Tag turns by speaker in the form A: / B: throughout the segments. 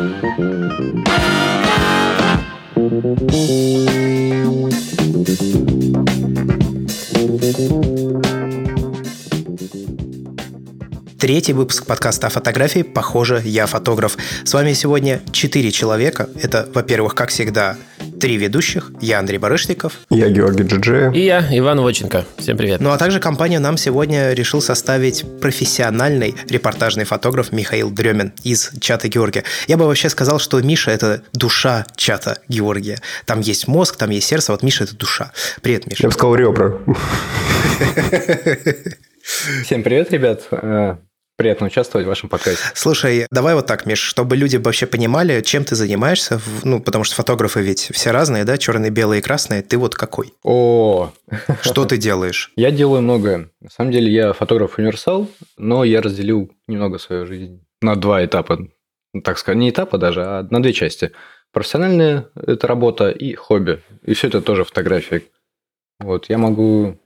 A: Третий выпуск подкаста о фотографии «Похоже, я фотограф». С вами сегодня четыре человека. Это, во-первых, как всегда, три ведущих. Я Андрей Барышников.
B: Я Георгий Джиджи.
C: И я Иван Воченко. Всем привет.
A: Ну а также компания нам сегодня решил составить профессиональный репортажный фотограф Михаил Дремин из чата Георгия. Я бы вообще сказал, что Миша – это душа чата Георгия. Там есть мозг, там есть сердце, вот Миша – это душа. Привет, Миша.
B: Я бы сказал ребра.
D: Всем привет, ребят. Приятно участвовать в вашем подкасте.
A: Слушай, давай вот так, Миш, чтобы люди вообще понимали, чем ты занимаешься, ну, потому что фотографы ведь все разные, да, черные, белые и красные, ты вот какой?
D: О,
A: Что ты делаешь?
D: я делаю многое. На самом деле я фотограф-универсал, но я разделил немного свою жизнь на два этапа. Так сказать, не этапа даже, а на две части. Профессиональная – это работа и хобби. И все это тоже фотография. Вот, я могу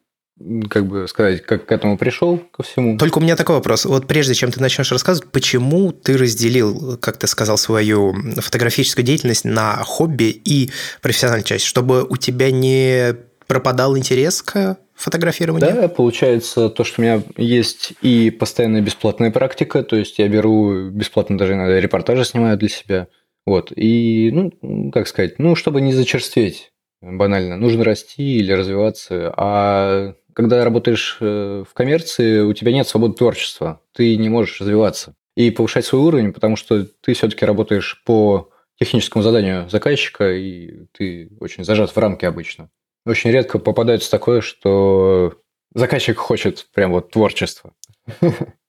D: как бы сказать, как к этому пришел, ко всему.
A: Только у меня такой вопрос. Вот прежде чем ты начнешь рассказывать, почему ты разделил, как ты сказал, свою фотографическую деятельность на хобби и профессиональную часть, чтобы у тебя не пропадал интерес к фотографированию?
D: Да, получается то, что у меня есть и постоянная бесплатная практика, то есть я беру бесплатно даже иногда репортажи снимаю для себя. Вот. И, ну, как сказать, ну, чтобы не зачерстветь, банально, нужно расти или развиваться. А когда работаешь э, в коммерции, у тебя нет свободы творчества, ты не можешь развиваться и повышать свой уровень, потому что ты все-таки работаешь по техническому заданию заказчика, и ты очень зажат в рамки обычно. Очень редко попадается такое, что заказчик хочет прям вот творчества.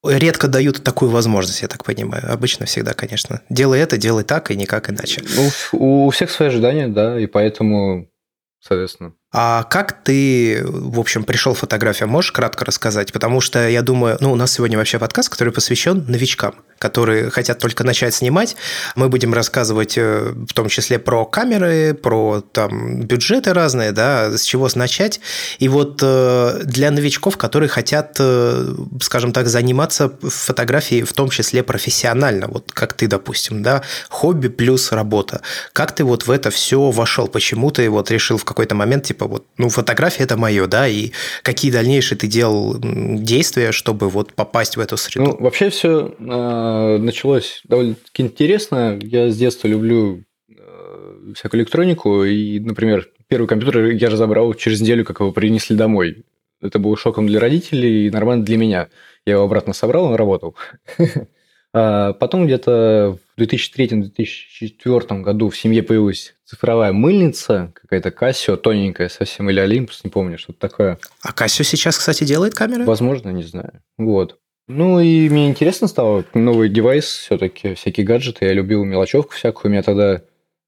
A: Редко дают такую возможность, я так понимаю. Обычно всегда, конечно. Делай это, делай так и никак иначе.
D: Ну, у всех свои ожидания, да, и поэтому, соответственно.
A: А как ты, в общем, пришел в фотографию? Можешь кратко рассказать? Потому что я думаю, ну, у нас сегодня вообще подкаст, который посвящен новичкам, которые хотят только начать снимать. Мы будем рассказывать э, в том числе про камеры, про там бюджеты разные, да, с чего начать. И вот э, для новичков, которые хотят, э, скажем так, заниматься фотографией, в том числе профессионально, вот как ты, допустим, да, хобби плюс работа. Как ты вот в это все вошел? Почему ты вот решил в какой-то момент, типа, вот, ну, фотография это мое, да, и какие дальнейшие ты делал действия, чтобы вот попасть в эту среду?
D: Ну, вообще все э, началось довольно-таки интересно. Я с детства люблю э, всякую электронику, и, например, первый компьютер я разобрал через неделю, как его принесли домой. Это было шоком для родителей и нормально для меня. Я его обратно собрал, он работал. А потом где-то в 2003-2004 году в семье появилась цифровая мыльница, какая-то Casio, тоненькая совсем, или Olympus, не помню, что-то такое.
A: А Casio сейчас, кстати, делает камеры?
D: Возможно, не знаю. Вот. Ну и мне интересно стало, новый девайс все-таки, всякие гаджеты, я любил мелочевку всякую, у меня тогда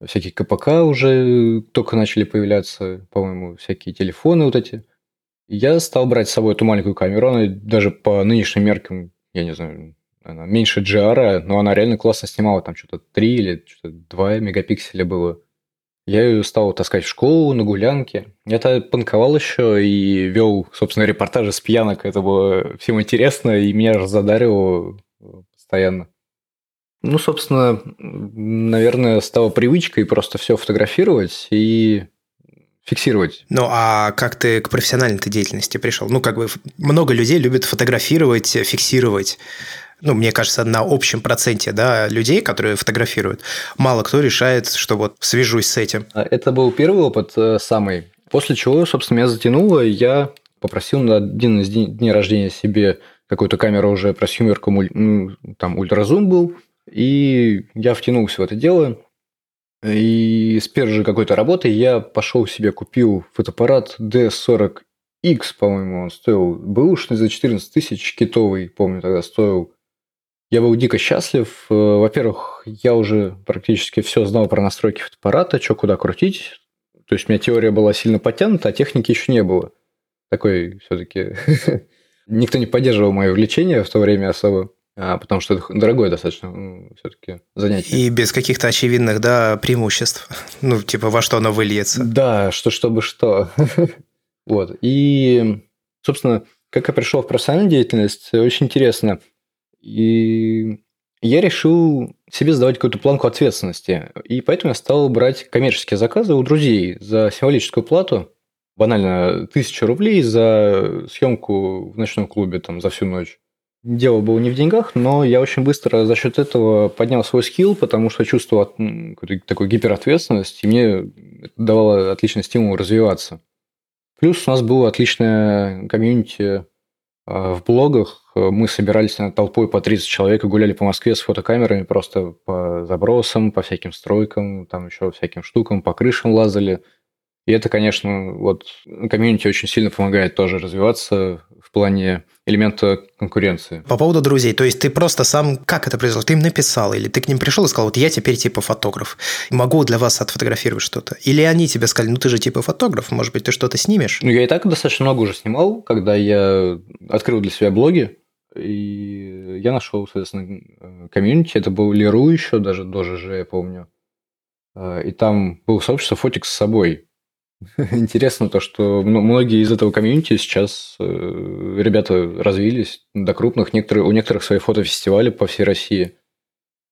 D: всякие КПК уже только начали появляться, по-моему, всякие телефоны вот эти. Я стал брать с собой эту маленькую камеру, она даже по нынешним меркам, я не знаю, она меньше GR, но она реально классно снимала, там что-то 3 или что-то 2 мегапикселя было. Я ее стал таскать в школу, на гулянке. Я тогда панковал еще и вел, собственно, репортажи с пьянок. Это было всем интересно, и меня разодаривало постоянно. Ну, собственно, наверное, стало привычкой просто все фотографировать и фиксировать.
A: Ну, а как ты к профессиональной деятельности пришел? Ну, как бы много людей любят фотографировать, фиксировать ну, мне кажется, на общем проценте да, людей, которые фотографируют, мало кто решает, что вот свяжусь с этим.
D: Это был первый опыт э, самый. После чего, собственно, меня затянуло, и я попросил на один из дней рождения себе какую-то камеру уже просюмерку, там ультразум был, и я втянулся в это дело. И с первой же какой-то работы я пошел себе купил фотоаппарат D40X, по-моему, он стоил бэушный за 14 тысяч, китовый, помню, тогда стоил. Я был дико счастлив. Э, Во-первых, я уже практически все знал про настройки фотоаппарата, что куда крутить. То есть у меня теория была сильно подтянута, а техники еще не было. Такой все-таки... Никто не поддерживал мое увлечение в то время особо, а, потому что это дорогое достаточно все-таки занятие.
A: И без каких-то очевидных, да, преимуществ. Ну, типа, во что оно выльется.
D: Да, что чтобы что. вот. И, собственно, как я пришел в профессиональную деятельность, очень интересно. И я решил себе задавать какую-то планку ответственности. И поэтому я стал брать коммерческие заказы у друзей за символическую плату. Банально, тысяча рублей за съемку в ночном клубе там, за всю ночь. Дело было не в деньгах, но я очень быстро за счет этого поднял свой скилл, потому что чувствовал какую-то такую гиперответственность, и мне это давало отличный стимул развиваться. Плюс у нас было отличное комьюнити в блогах. Мы собирались на толпой по 30 человек и гуляли по Москве с фотокамерами просто по забросам, по всяким стройкам, там еще всяким штукам, по крышам лазали – и это, конечно, вот комьюнити очень сильно помогает тоже развиваться в плане элемента конкуренции.
A: По поводу друзей, то есть ты просто сам, как это произошло? Ты им написал, или ты к ним пришел и сказал, вот я теперь типа фотограф, могу для вас отфотографировать что-то? Или они тебе сказали, ну ты же типа фотограф, может быть, ты что-то снимешь?
D: Ну, я и так достаточно много уже снимал, когда я открыл для себя блоги, и я нашел, соответственно, комьюнити, это был Леру еще, даже до ЖЖ, я помню. А, и там было сообщество фотик с собой. Интересно то, что многие из этого комьюнити сейчас э, ребята развились до крупных, некоторые, у некоторых свои фотофестивали по всей России.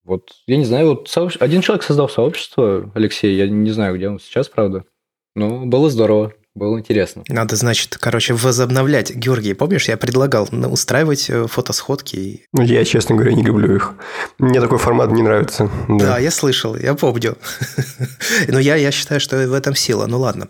D: Вот, я не знаю, вот сообщ... один человек создал сообщество, Алексей, я не знаю, где он сейчас, правда, но было здорово. Было интересно.
A: Надо, значит, короче, возобновлять. Георгий, помнишь, я предлагал устраивать э, фотосходки?
B: Ну, я, честно говоря, не люблю их. Мне такой формат не нравится.
A: Да, да я слышал, я помню. Но я, я считаю, что в этом сила. Ну, ладно.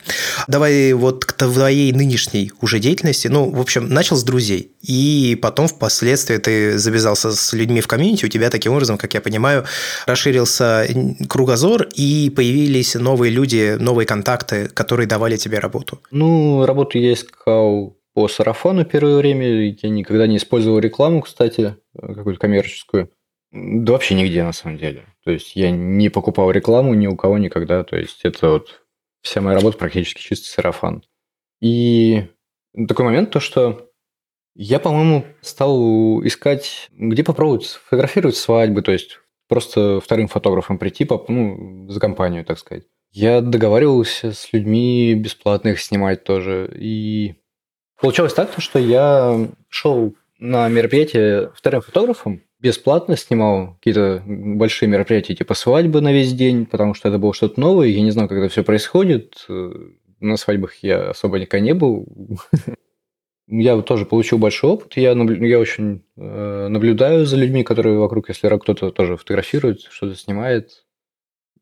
A: Давай вот к твоей нынешней уже деятельности. Ну, в общем, начал с друзей. И потом впоследствии ты завязался с людьми в комьюнити. У тебя таким образом, как я понимаю, расширился кругозор, и появились новые люди, новые контакты, которые давали тебе работу
D: работу? Ну, работу я искал по сарафану первое время. Я никогда не использовал рекламу, кстати, какую-то коммерческую. Да вообще нигде, на самом деле. То есть я не покупал рекламу ни у кого никогда. То есть это вот вся моя работа практически чисто сарафан. И такой момент, то что я, по-моему, стал искать, где попробовать сфотографировать свадьбы, то есть просто вторым фотографом прийти, ну, за компанию, так сказать. Я договаривался с людьми бесплатно их снимать тоже. И получалось так, что я шел на мероприятие вторым фотографом, бесплатно снимал какие-то большие мероприятия, типа свадьбы на весь день, потому что это было что-то новое, я не знал, как это все происходит. На свадьбах я особо никогда не был. Я тоже получил большой опыт. Я, наблю... я очень э, наблюдаю за людьми, которые вокруг, если кто-то тоже фотографирует, что-то снимает.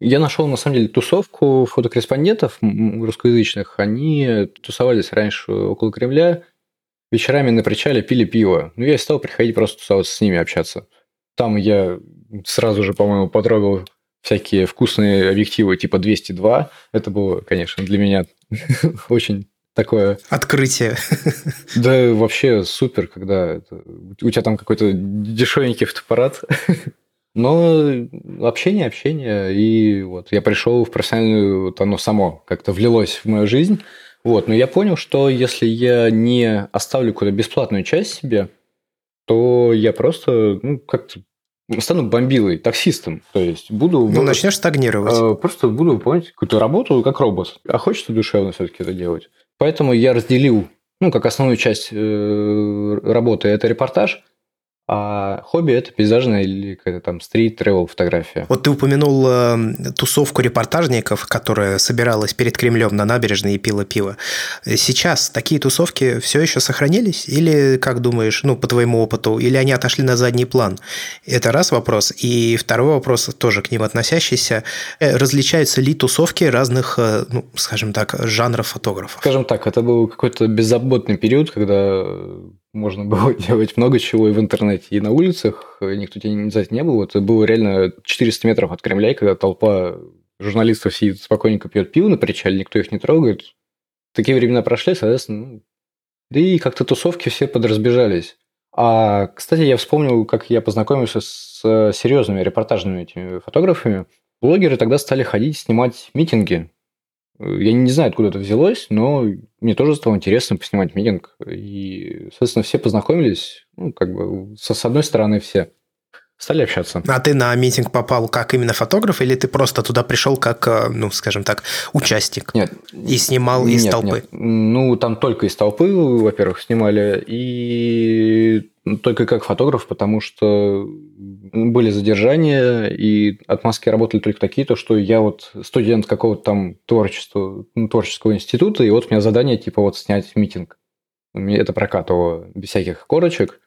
D: Я нашел, на самом деле, тусовку фотокорреспондентов русскоязычных. Они тусовались раньше около Кремля, вечерами на причале пили пиво. Ну, я стал приходить просто тусоваться с ними, общаться. Там я сразу же, по-моему, потрогал всякие вкусные объективы типа 202. Это было, конечно, для меня очень такое...
A: Открытие.
D: Да, вообще супер, когда у тебя там какой-то дешевенький фотоаппарат, но общение, общение, и вот я пришел в профессиональную, вот оно само как-то влилось в мою жизнь. Вот, но я понял, что если я не оставлю какую-то бесплатную часть себе, то я просто, ну, как-то стану бомбилой, таксистом. То есть буду...
A: Ну, начнешь стагнировать.
D: Э, просто буду выполнять какую-то работу как робот. А хочется душевно все-таки это делать. Поэтому я разделил, ну, как основную часть э, работы это репортаж, а хобби – это пейзажная или какая-то там стрит-тревел фотография.
A: Вот ты упомянул э, тусовку репортажников, которая собиралась перед Кремлем на набережной и пила пиво. Сейчас такие тусовки все еще сохранились? Или, как думаешь, ну, по твоему опыту, или они отошли на задний план? Это раз вопрос. И второй вопрос, тоже к ним относящийся. Э, различаются ли тусовки разных, э, ну, скажем так, жанров фотографов?
D: Скажем так, это был какой-то беззаботный период, когда можно было делать много чего и в интернете, и на улицах. Никто тебя не, за не был. Это было реально 400 метров от Кремля, и когда толпа журналистов сидит спокойненько пьет пиво на причале, никто их не трогает. Такие времена прошли, соответственно, ну, да и как-то тусовки все подразбежались. А, кстати, я вспомнил, как я познакомился с серьезными репортажными этими фотографами. Блогеры тогда стали ходить снимать митинги я не знаю, откуда это взялось, но мне тоже стало интересно поснимать митинг. И, соответственно, все познакомились, ну, как бы, со, с одной стороны все. Стали общаться.
A: А ты на митинг попал как именно фотограф, или ты просто туда пришел как, э, ну, скажем так, участник?
D: Нет.
A: И снимал из
D: нет,
A: толпы?
D: Нет. Ну, там только из толпы, во-первых, снимали, и только как фотограф, потому что были задержания, и отмазки работали только такие, то что я вот студент какого-то там творчества, ну, творческого института, и вот у меня задание типа вот снять митинг. Это прокатывало без всяких корочек.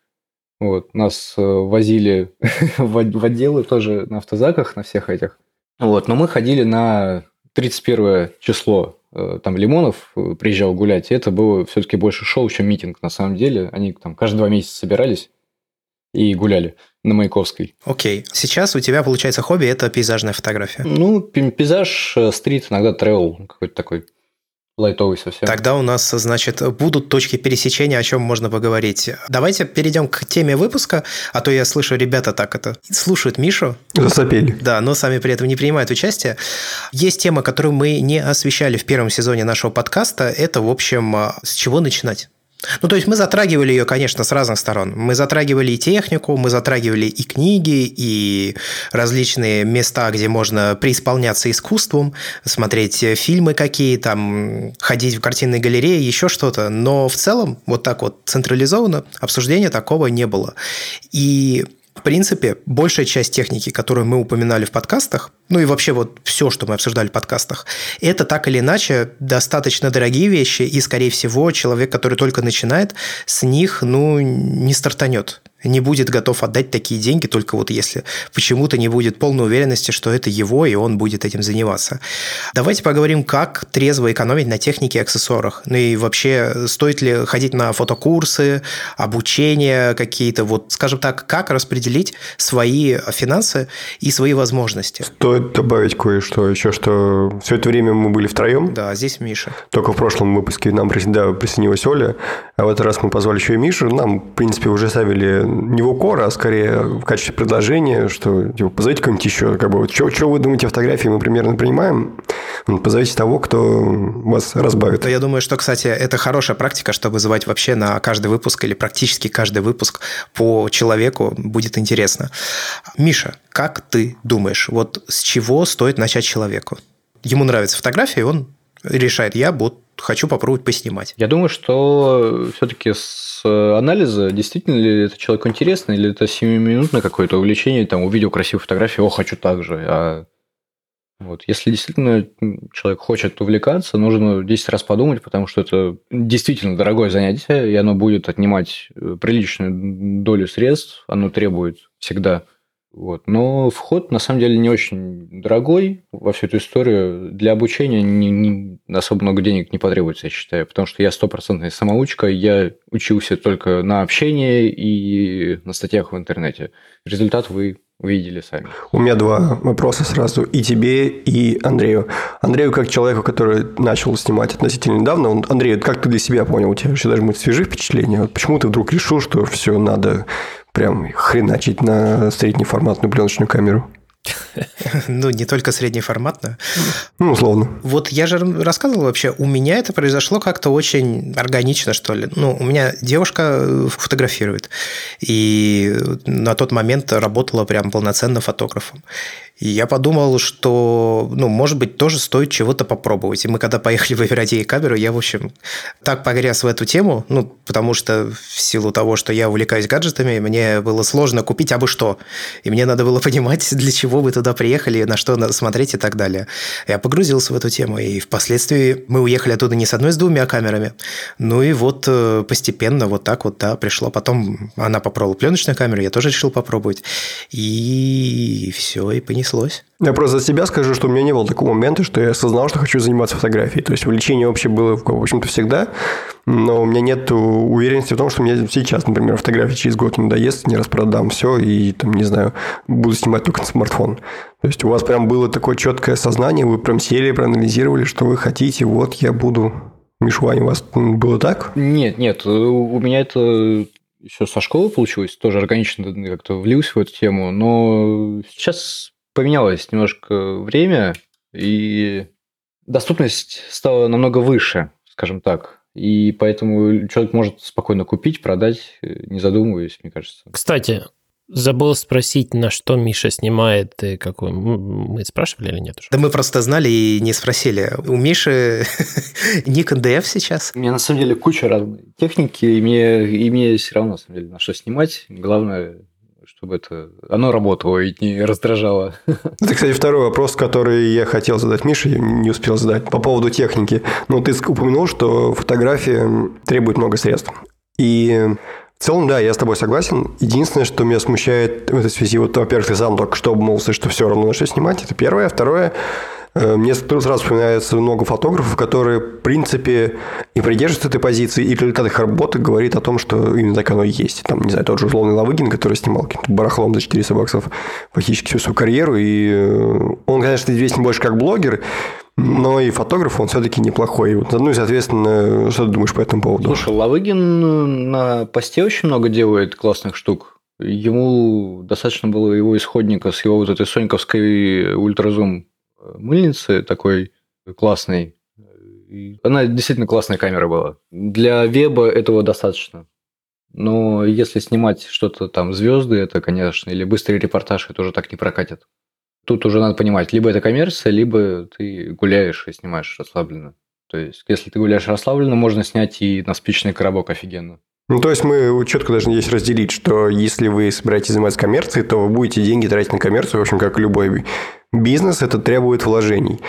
D: Вот, нас э, возили в отделы тоже на автозаках, на всех этих. Вот, но мы ходили на 31 число. Э, там Лимонов э, приезжал гулять, и это было все-таки больше шоу, чем митинг на самом деле. Они там каждые два месяца собирались и гуляли на Маяковской.
A: Окей. Сейчас у тебя, получается, хобби – это пейзажная фотография.
D: Ну, пейзаж, стрит, иногда тревел какой-то такой лайтовый совсем.
A: Тогда у нас, значит, будут точки пересечения, о чем можно поговорить. Давайте перейдем к теме выпуска, а то я слышу, ребята так это слушают Мишу.
B: Засопели.
A: Да, но сами при этом не принимают участие. Есть тема, которую мы не освещали в первом сезоне нашего подкаста. Это, в общем, с чего начинать? Ну, то есть мы затрагивали ее, конечно, с разных сторон. Мы затрагивали и технику, мы затрагивали и книги, и различные места, где можно преисполняться искусством, смотреть фильмы какие, там, ходить в картинной галерее, еще что-то. Но в целом, вот так вот централизованно обсуждения такого не было. И в принципе, большая часть техники, которую мы упоминали в подкастах, ну и вообще вот все, что мы обсуждали в подкастах, это так или иначе достаточно дорогие вещи, и, скорее всего, человек, который только начинает, с них, ну, не стартанет не будет готов отдать такие деньги, только вот если почему-то не будет полной уверенности, что это его, и он будет этим заниматься. Давайте поговорим, как трезво экономить на технике и аксессуарах. Ну и вообще, стоит ли ходить на фотокурсы, обучение какие-то, вот, скажем так, как распределить свои финансы и свои возможности.
B: Стоит добавить кое-что еще, что все это время мы были втроем.
A: Да, здесь Миша.
B: Только в прошлом выпуске нам да, присоединилась Оля, а в этот раз мы позвали еще и Мишу. Нам, в принципе, уже ставили не в укор, а скорее в качестве предложения, что типа, позовите кого-нибудь еще. Как бы, что, что вы думаете о фотографии, мы примерно принимаем. Позовите того, кто вас разбавит.
A: Я думаю, что, кстати, это хорошая практика, чтобы звать вообще на каждый выпуск или практически каждый выпуск по человеку будет интересно. Миша, как ты думаешь, вот с чего стоит начать человеку? Ему нравится фотография, и он решает, я вот хочу попробовать поснимать.
D: Я думаю, что все-таки с анализа, действительно ли это человеку интересно, или это 7-минутное какое-то увлечение, там, увидел красивую фотографию, о, хочу так же. А вот. Если действительно человек хочет увлекаться, нужно 10 раз подумать, потому что это действительно дорогое занятие, и оно будет отнимать э, приличную долю средств, оно требует всегда вот. Но вход, на самом деле, не очень дорогой во всю эту историю. Для обучения не, не, особо много денег не потребуется, я считаю, потому что я стопроцентная самоучка, я учился только на общении и на статьях в интернете. Результат вы увидели сами.
B: У меня два вопроса сразу и тебе, и Андрею. Андрею, как человеку, который начал снимать относительно недавно, он, Андрей, как ты для себя понял, у тебя вообще даже быть свежие впечатления? Почему ты вдруг решил, что все надо прям хреначить на среднеформатную пленочную камеру?
A: Ну, не только среднеформатную.
B: Ну, условно.
A: Вот я же рассказывал вообще, у меня это произошло как-то очень органично, что ли. Ну, у меня девушка э, фотографирует, и на тот момент работала прям полноценно фотографом. И я подумал, что, ну, может быть, тоже стоит чего-то попробовать. И мы когда поехали выбирать ей камеру, я, в общем, так погряз в эту тему, ну, потому что в силу того, что я увлекаюсь гаджетами, мне было сложно купить абы что. И мне надо было понимать, для чего вы туда приехали, на что надо смотреть и так далее. Я погрузился в эту тему, и впоследствии мы уехали оттуда не с одной, с двумя камерами. Ну и вот э, постепенно вот так вот, да, пришло. Потом она попробовала пленочную камеру, я тоже решил попробовать. И все, и понеслось понеслось.
B: Я просто за себя скажу, что у меня не было такого момента, что я осознал, что хочу заниматься фотографией. То есть, увлечение вообще было, в общем-то, всегда, но у меня нет уверенности в том, что мне сейчас, например, фотографии через год не надоест, не распродам все и, там, не знаю, буду снимать только на смартфон. То есть, у вас прям было такое четкое сознание, вы прям сели, проанализировали, что вы хотите, вот я буду Миш, Ваня, у вас было так?
D: Нет, нет, у меня это еще со школы получилось, тоже органично как-то влился в эту тему, но сейчас поменялось немножко время, и доступность стала намного выше, скажем так. И поэтому человек может спокойно купить, продать, не задумываясь, мне кажется.
C: Кстати, забыл спросить, на что Миша снимает, и какой... Мы спрашивали или нет уже?
A: Да мы просто знали и не спросили. У Миши Nikon DF сейчас?
D: У меня на самом деле куча разной техники, и мне, и мне все равно, на самом деле, на что снимать. Главное, чтобы это оно работало и не раздражало.
B: Это, кстати, второй вопрос, который я хотел задать Мише, не успел задать, по поводу техники. Ну, ты упомянул, что фотография требует много средств. И в целом, да, я с тобой согласен. Единственное, что меня смущает в этой связи, вот, во-первых, ты сам только что обмолвился, что все равно на что снимать, это первое. Второе, э, мне сразу вспоминается много фотографов, которые, в принципе, и придерживаются этой позиции, и результат их работы говорит о том, что именно так оно и есть. Там, не знаю, тот же условный Лавыгин, который снимал каким-то барахлом за 400 баксов фактически всю свою карьеру, и э, он, конечно, известен больше как блогер, но и фотограф, он все-таки неплохой. Ну и, соответственно, что ты думаешь по этому поводу?
D: Слушай, Лавыгин на посте очень много делает классных штук. Ему достаточно было его исходника с его вот этой соньковской ультразум мыльницы такой классной. Она действительно классная камера была. Для веба этого достаточно. Но если снимать что-то там звезды, это, конечно, или быстрый репортаж, это уже так не прокатит. Тут уже надо понимать, либо это коммерция, либо ты гуляешь и снимаешь расслабленно. То есть, если ты гуляешь расслабленно, можно снять и на спичный коробок офигенно.
B: Ну, то есть мы четко должны здесь разделить, что если вы собираетесь заниматься коммерцией, то вы будете деньги тратить на коммерцию, в общем, как любой бизнес, это требует вложений.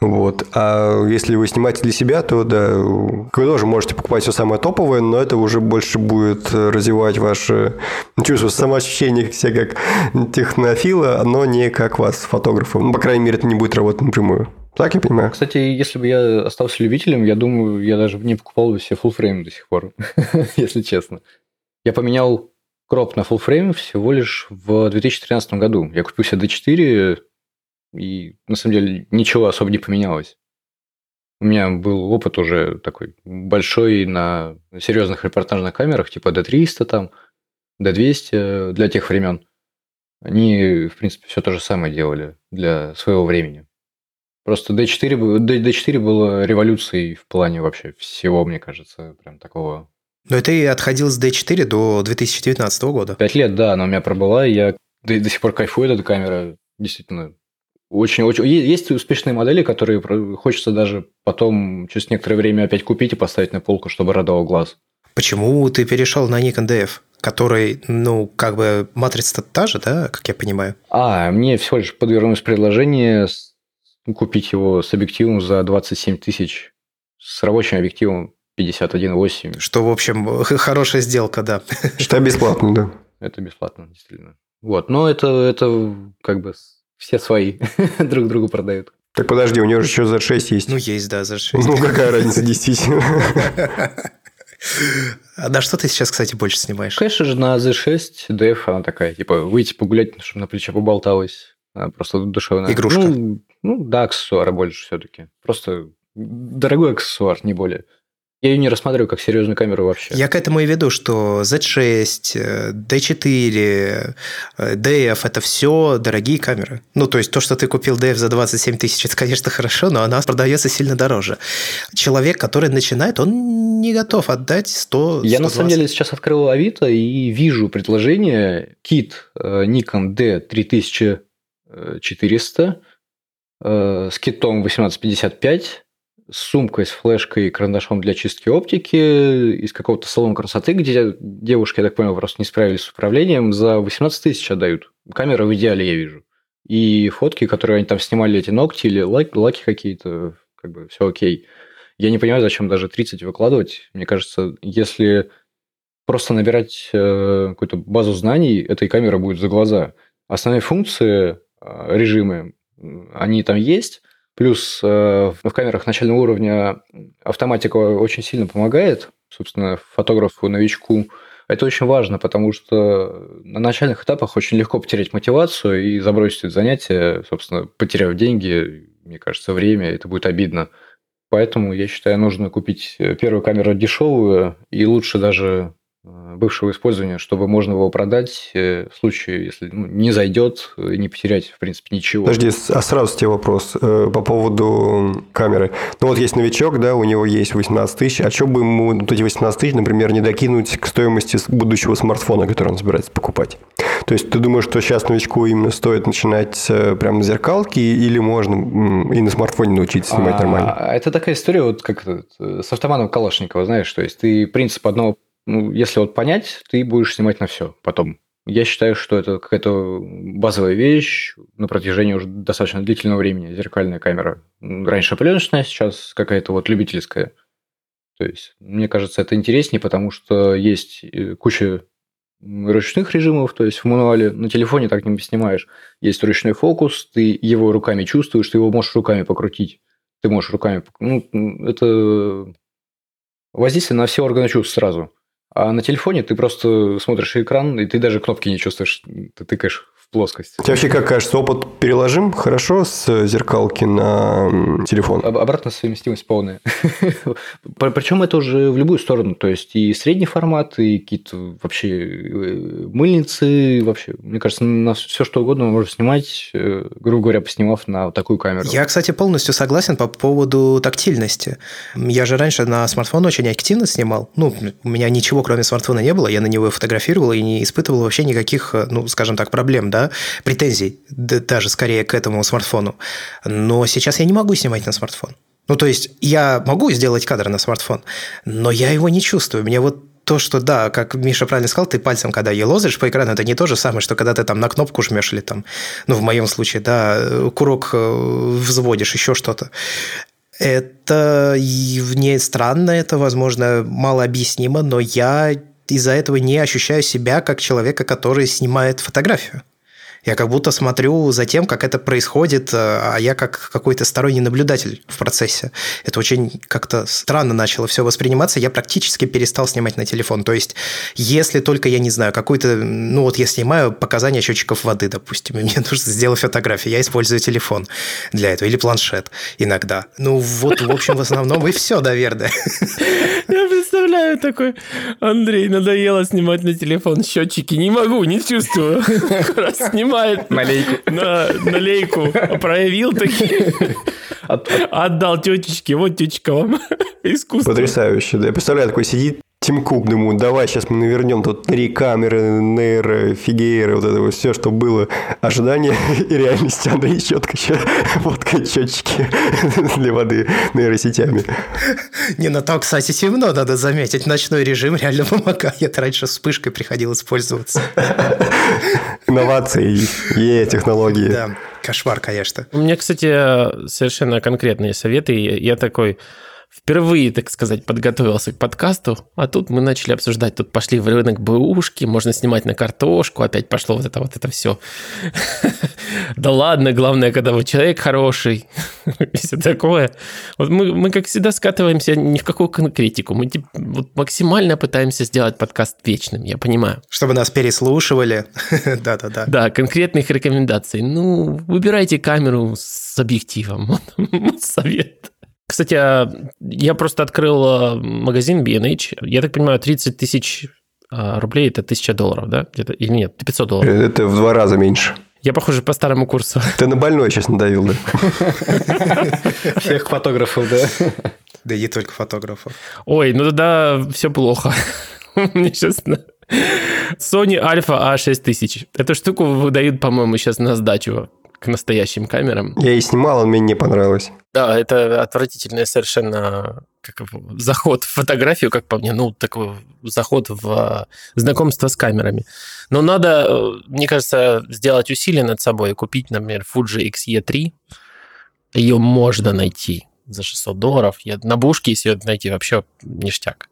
B: Вот. А если вы снимаете для себя, то да, вы тоже можете покупать все самое топовое, но это уже больше будет развивать ваше чувство самоощущения себя как технофила, но не как вас, фотографа. Ну, по крайней мере, это не будет работать напрямую. Так я понимаю.
D: Кстати, если бы я остался любителем, я думаю, я даже не покупал бы себе frame до сих пор, если честно. Я поменял кроп на frame всего лишь в 2013 году. Я купил себе D4, и на самом деле ничего особо не поменялось. У меня был опыт уже такой большой на серьезных репортажных камерах, типа D300 там, D200 для тех времен. Они, в принципе, все то же самое делали для своего времени. Просто D4, D4 было революцией в плане вообще всего, мне кажется, прям такого.
A: Но это и отходил с D4 до 2019 года.
D: Пять лет, да, она у меня пробыла, и я до, до сих пор кайфую от этой камеры. Действительно, очень, очень... Есть успешные модели, которые хочется даже потом через некоторое время опять купить и поставить на полку, чтобы радовал глаз.
A: Почему ты перешел на Nikon DF? который, ну, как бы матрица та же, да, как я понимаю?
D: А, мне всего лишь подвернулось предложение купить его с объективом за 27 тысяч, с рабочим объективом 51.8.
A: Что, в общем, хорошая сделка, да.
B: Что бесплатно, да.
D: Это бесплатно, действительно. Вот, но это, это как бы все свои друг другу продают.
B: Так подожди, у него же еще Z6 есть.
A: Ну, есть, да, Z6.
B: Ну, какая разница, действительно.
A: А на что ты сейчас, кстати, больше снимаешь?
D: Конечно же, на Z6 DF она такая, типа, выйти погулять, чтобы на плече поболталась. Она просто душевная.
A: Игрушка.
D: Ну, ну да, аксессуар больше все-таки. Просто дорогой аксессуар, не более. Я ее не рассматриваю как серьезную камеру вообще.
A: Я к этому и веду, что Z6, D4, DF – это все дорогие камеры. Ну, то есть, то, что ты купил DF за 27 тысяч, это, конечно, хорошо, но она продается сильно дороже. Человек, который начинает, он не готов отдать 100
D: Я, на самом деле, сейчас открыл Авито и вижу предложение кит э, Nikon D3400 э, с китом 1855 с сумкой, с флешкой и карандашом для чистки оптики из какого-то салона красоты, где девушки, я так понял, просто не справились с управлением, за 18 тысяч отдают. Камера в идеале я вижу. И фотки, которые они там снимали, эти ногти или лак, лаки какие-то, как бы все окей. Я не понимаю, зачем даже 30 выкладывать. Мне кажется, если просто набирать э, какую-то базу знаний, этой камеры будет за глаза. Основные функции, э, режимы, они там есть, Плюс э, в камерах начального уровня автоматика очень сильно помогает, собственно, фотографу-новичку. Это очень важно, потому что на начальных этапах очень легко потерять мотивацию и забросить это занятие, собственно, потеряв деньги, мне кажется, время, это будет обидно. Поэтому я считаю, нужно купить первую камеру дешевую и лучше даже э, бывшего использования, чтобы можно его продать э, в случае, если ну, не зайдет, не потерять, в принципе, ничего.
B: Подожди, а сразу тебе вопрос э, по поводу камеры. Ну вот есть новичок, да, у него есть 18 тысяч, а что бы ему вот эти 18 тысяч, например, не докинуть к стоимости будущего смартфона, который он собирается покупать? То есть ты думаешь, что сейчас новичку именно стоит начинать прямо с зеркалки или можно и на смартфоне научиться снимать а, нормально?
D: Это такая история, вот как с автоматом Калашникова, знаешь, то есть ты принцип одного ну, если вот понять, ты будешь снимать на все потом. Я считаю, что это какая-то базовая вещь на протяжении уже достаточно длительного времени, зеркальная камера. Раньше пленочная, сейчас какая-то вот любительская. То есть, мне кажется, это интереснее, потому что есть э, куча ручных режимов, то есть в мануале на телефоне так не снимаешь. Есть ручной фокус, ты его руками чувствуешь, ты его можешь руками покрутить. Ты можешь руками... Ну, это воздействие на все органы чувств сразу. А на телефоне ты просто смотришь экран, и ты даже кнопки не чувствуешь. Ты тыкаешь плоскость.
B: Тебе вообще как кажется, опыт переложим хорошо с зеркалки на телефон?
D: Обратно совместимость полная. Причем это уже в любую сторону. То есть и средний формат, и какие-то вообще э, мыльницы, вообще, мне кажется, на все что угодно можно снимать, э, грубо говоря, поснимав на такую камеру.
A: Я, кстати, полностью согласен по поводу тактильности. Я же раньше на смартфон очень активно снимал. Ну, у меня ничего кроме смартфона не было, я на него фотографировал и не испытывал вообще никаких, э, ну, скажем так, проблем, да, претензий даже скорее к этому смартфону. Но сейчас я не могу снимать на смартфон. Ну, то есть я могу сделать кадр на смартфон, но я его не чувствую. Мне вот то, что да, как Миша правильно сказал, ты пальцем, когда елозишь по экрану, это не то же самое, что когда ты там на кнопку жмешь или там, ну, в моем случае, да, курок э, взводишь, еще что-то. Это не странно, это, возможно, мало объяснимо, но я из-за этого не ощущаю себя как человека, который снимает фотографию. Я как будто смотрю за тем, как это происходит, э, а я как какой-то сторонний наблюдатель в процессе. Это очень как-то странно начало все восприниматься. Я практически перестал снимать на телефон. То есть, если только, я не знаю, какой-то... Ну, вот я снимаю показания счетчиков воды, допустим, и мне нужно сделать фотографию. Я использую телефон для этого или планшет иногда. Ну, вот, в общем, в основном и все, наверное.
C: Я представляю такой, Андрей, надоело снимать на телефон счетчики. Не могу, не чувствую. Раз снимаю снимает.
D: Налейку.
C: На, налейку. Проявил такие. Отдал тетечке. Вот тетечка вам искусство.
B: Потрясающе. Да. Я представляю, такой сидит Тим Кук, думаю, давай сейчас мы навернем тут три камеры, нейро, фигейры, вот это вот все, что было. Ожидание и реальность. Андрей четко водка счетчики для воды нейросетями.
A: Не, ну там, кстати, темно, надо заметить. Ночной режим реально помогает. Раньше вспышкой приходилось пользоваться.
B: Инновации, е технологии.
A: Да, кошмар, конечно.
C: У меня, кстати, совершенно конкретные советы. Я такой впервые, так сказать, подготовился к подкасту, а тут мы начали обсуждать, тут пошли в рынок бэушки, можно снимать на картошку, опять пошло вот это вот это все. Да ладно, главное, когда вы человек хороший, и все такое. Вот мы, мы, как всегда, скатываемся ни в какую конкретику. Мы вот максимально пытаемся сделать подкаст вечным, я понимаю.
A: Чтобы нас переслушивали. Да-да-да.
C: Да, конкретных рекомендаций. Ну, выбирайте камеру с объективом. Совет. Кстати, а, я просто открыл а, магазин B&H. Я так понимаю, 30 тысяч а, рублей – это 1000 долларов, да? Где-то, или нет, 500 долларов.
B: Это в два раза меньше.
C: Я, похоже, по старому курсу.
B: Ты на больной сейчас надавил, да?
D: Всех фотографов, да?
A: Да и только фотографов.
C: Ой, ну тогда все плохо. Мне честно. Sony Alpha A6000. Эту штуку выдают, по-моему, сейчас на сдачу к настоящим камерам.
B: Я и снимал, он мне не понравилось.
C: Да, это отвратительный совершенно как, заход в фотографию, как по мне, ну, такой заход в а, знакомство с камерами. Но надо, э, мне кажется, сделать усилие над собой и купить, например, Fuji XE3. Ее можно найти за 600 долларов. Я, на бушке, если ее найти, вообще ништяк.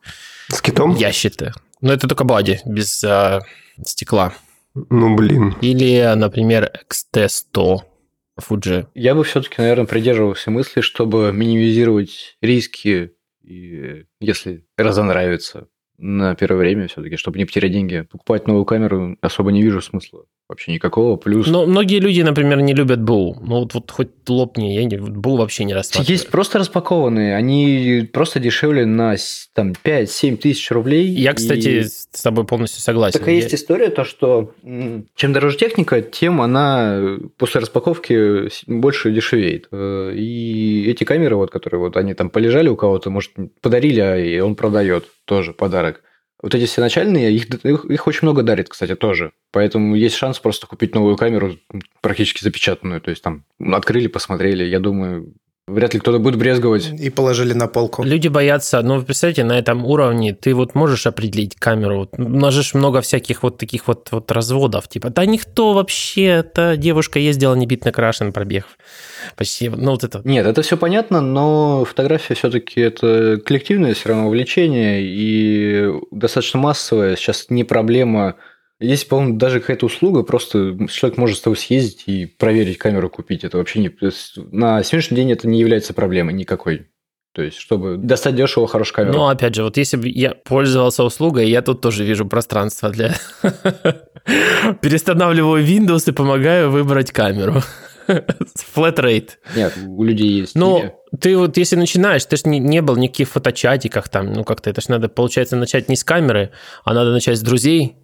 B: С китом?
C: Я считаю. Но это только бади, без а, стекла.
B: Ну, блин.
C: Или, например, XT100 Fuji.
D: Я бы все-таки, наверное, придерживался мысли, чтобы минимизировать риски, и, если разонравится на первое время все-таки, чтобы не потерять деньги. Покупать новую камеру особо не вижу смысла. Вообще никакого. Плюс...
C: Но многие люди, например, не любят БУ. Ну вот, вот хоть лопни, я не, БУ вообще не рассматриваю.
D: Есть просто распакованные, они просто дешевле на там, 5-7 тысяч рублей.
C: Я, кстати, и... с тобой полностью согласен.
D: Такая я... есть история, то что чем дороже техника, тем она после распаковки больше дешевеет. Э, и эти камеры, вот, которые вот они там полежали у кого-то, может, подарили, а и он продает тоже подарок. Вот эти все начальные, их, их, их очень много дарит, кстати, тоже. Поэтому есть шанс просто купить новую камеру, практически запечатанную. То есть там открыли, посмотрели. Я думаю, Вряд ли кто-то будет брезговать.
A: И положили на полку.
C: Люди боятся, ну, представьте, на этом уровне ты вот можешь определить камеру. У нас же много всяких вот таких вот, вот разводов. Типа, да никто вообще, эта девушка ездила не бит накрашен пробег. Почти, ну, вот это.
D: Нет, это все понятно, но фотография все-таки это коллективное все равно увлечение и достаточно массовое. Сейчас не проблема есть, по-моему, даже какая-то услуга, просто человек может с тобой съездить и проверить камеру, купить. Это вообще не... На сегодняшний день это не является проблемой никакой. То есть, чтобы достать дешево хорошую камеру.
C: Ну, опять же, вот если бы я пользовался услугой, я тут тоже вижу пространство для... Перестанавливаю Windows и помогаю выбрать камеру. Flat rate.
D: Нет, у людей есть.
C: Ну, ты вот если начинаешь, ты же не, не был никаких фоточатиках там, ну как-то это же надо, получается, начать не с камеры, а надо начать с друзей,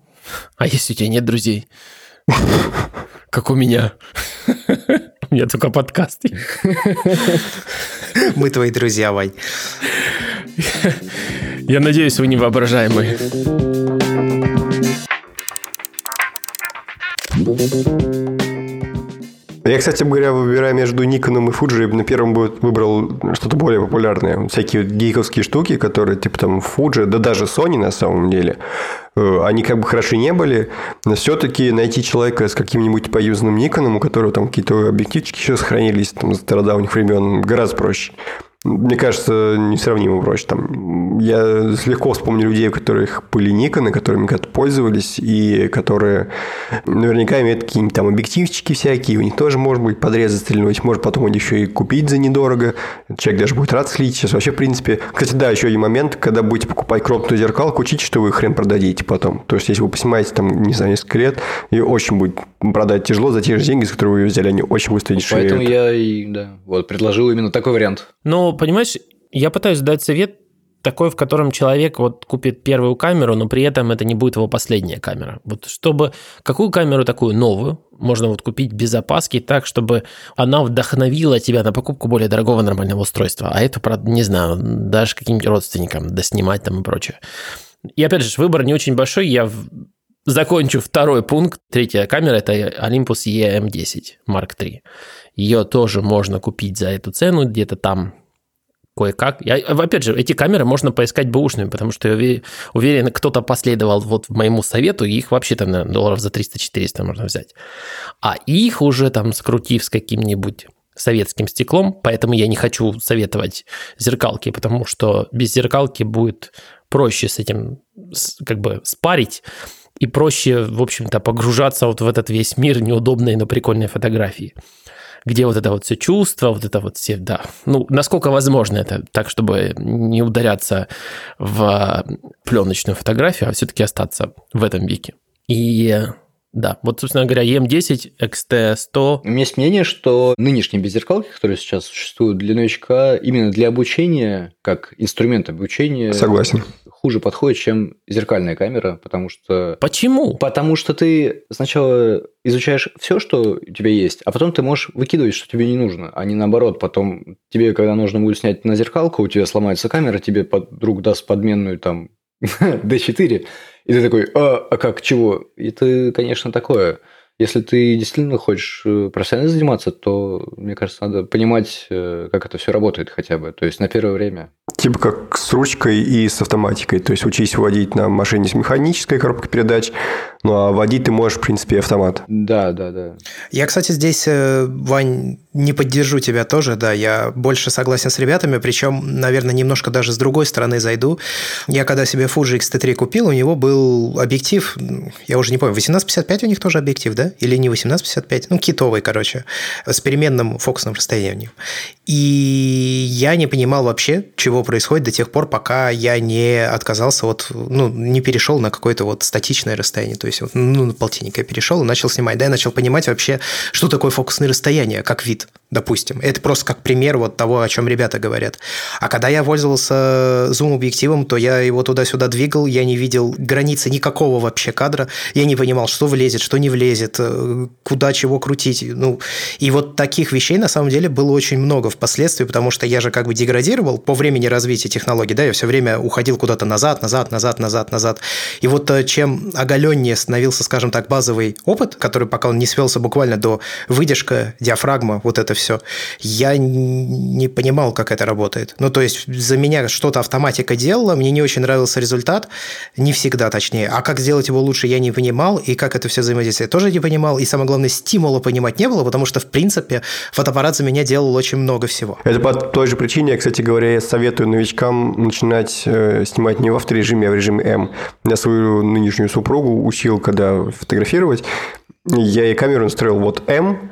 C: а если у тебя нет друзей? Как у меня. У меня только подкасты.
A: Мы твои друзья, Вань.
C: Я надеюсь, вы не воображаемые.
B: Я, кстати говоря, выбирая между Никоном и Fuji, на первом выбрал что-то более популярное. Всякие гейковские штуки, которые типа там Fuji, да даже Sony на самом деле. Э, они как бы хороши не были, но все-таки найти человека с каким-нибудь поюзанным Никоном, у которого там какие-то объективчики еще сохранились там, с стародавних времен, гораздо проще мне кажется, несравнимо проще. Там, я легко вспомню людей, у которых были Никоны, которыми когда-то пользовались, и которые наверняка имеют какие-нибудь там объективчики всякие, у них тоже может быть подрезать, стрельнуть, может потом еще и купить за недорого. Человек даже будет рад слить. Сейчас вообще, в принципе... Кстати, да, еще один момент, когда будете покупать кропнутую зеркалку, учите, что вы хрен продадите потом. То есть, если вы поснимаете там, не знаю, несколько лет, и очень будет продать тяжело за те же деньги, за которые вы ее взяли, они очень быстро дешевеют.
D: Поэтому я и, да, вот, предложил именно такой вариант.
C: Но понимаешь, я пытаюсь дать совет такой, в котором человек вот купит первую камеру, но при этом это не будет его последняя камера. Вот чтобы какую камеру такую новую можно вот купить без опаски так, чтобы она вдохновила тебя на покупку более дорогого нормального устройства. А это, не знаю, даже каким-нибудь родственникам доснимать там и прочее. И опять же, выбор не очень большой. Я закончу второй пункт. Третья камера – это Olympus EM10 Mark III. Ее тоже можно купить за эту цену, где-то там кое-как. Я, опять же, эти камеры можно поискать бэушными, потому что я уверен, кто-то последовал вот моему совету, и их вообще там на долларов за 300-400 можно взять. А их уже там скрутив с каким-нибудь советским стеклом, поэтому я не хочу советовать зеркалки, потому что без зеркалки будет проще с этим как бы спарить, и проще, в общем-то, погружаться вот в этот весь мир неудобной, но прикольной фотографии где вот это вот все чувство, вот это вот все, да, ну, насколько возможно это так, чтобы не ударяться в пленочную фотографию, а все-таки остаться в этом веке. И да, вот, собственно говоря, EM10, XT100.
D: У меня есть мнение, что нынешние беззеркалки, которые сейчас существуют для новичка, именно для обучения, как инструмент обучения...
B: Согласен
D: хуже подходит, чем зеркальная камера, потому что...
C: Почему?
D: Потому что ты сначала изучаешь все, что у тебя есть, а потом ты можешь выкидывать, что тебе не нужно, а не наоборот. Потом тебе, когда нужно будет снять на зеркалку, у тебя сломается камера, тебе друг даст подменную там D4, и ты такой, а, а как, чего? И ты, конечно, такое. Если ты действительно хочешь э, профессионально заниматься, то, мне кажется, надо понимать, э, как это все работает хотя бы. То есть на первое время.
B: Типа как с ручкой и с автоматикой. То есть учись водить на машине с механической коробкой передач, ну а водить ты можешь, в принципе, автомат.
D: Да, да, да.
A: Я, кстати, здесь, э, Вань, Не поддержу тебя тоже, да, я больше согласен с ребятами, причем, наверное, немножко даже с другой стороны зайду. Я когда себе Fuji X-T3 купил, у него был объектив, я уже не помню, 1855 у них тоже объектив, да? Или не 1855? Ну, китовый, короче, с переменным фокусным расстоянием. И я не понимал вообще, чего происходит до тех пор, пока я не отказался от, ну, не перешел на какое-то вот статичное расстояние. То есть, ну, на полтинника я перешел и начал снимать. Да, я начал понимать вообще, что такое фокусное расстояние, как вид допустим. Это просто как пример вот того, о чем ребята говорят. А когда я пользовался зум-объективом, то я его туда-сюда двигал, я не видел границы никакого вообще кадра, я не понимал, что влезет, что не влезет, э, куда чего крутить. Ну, и вот таких вещей на самом деле было очень много впоследствии, потому что я же как бы деградировал по времени развития технологий, да, я все время уходил куда-то назад, назад, назад, назад, назад. И вот э, чем оголеннее становился, скажем так, базовый опыт, который пока он не свелся буквально до выдержка, диафрагма, вот это все. Я не понимал, как это работает. Ну, то есть, за меня что-то автоматика делала, мне не очень нравился результат, не всегда точнее. А как сделать его лучше, я не понимал, и как это все взаимодействие тоже не понимал. И самое главное, стимула понимать не было, потому что, в принципе, фотоаппарат за меня делал очень много всего.
B: Это по той же причине, кстати говоря, я советую новичкам начинать э, снимать не в авторежиме, а в режиме М. Я свою нынешнюю супругу учил, когда фотографировать, я ей камеру настроил вот М,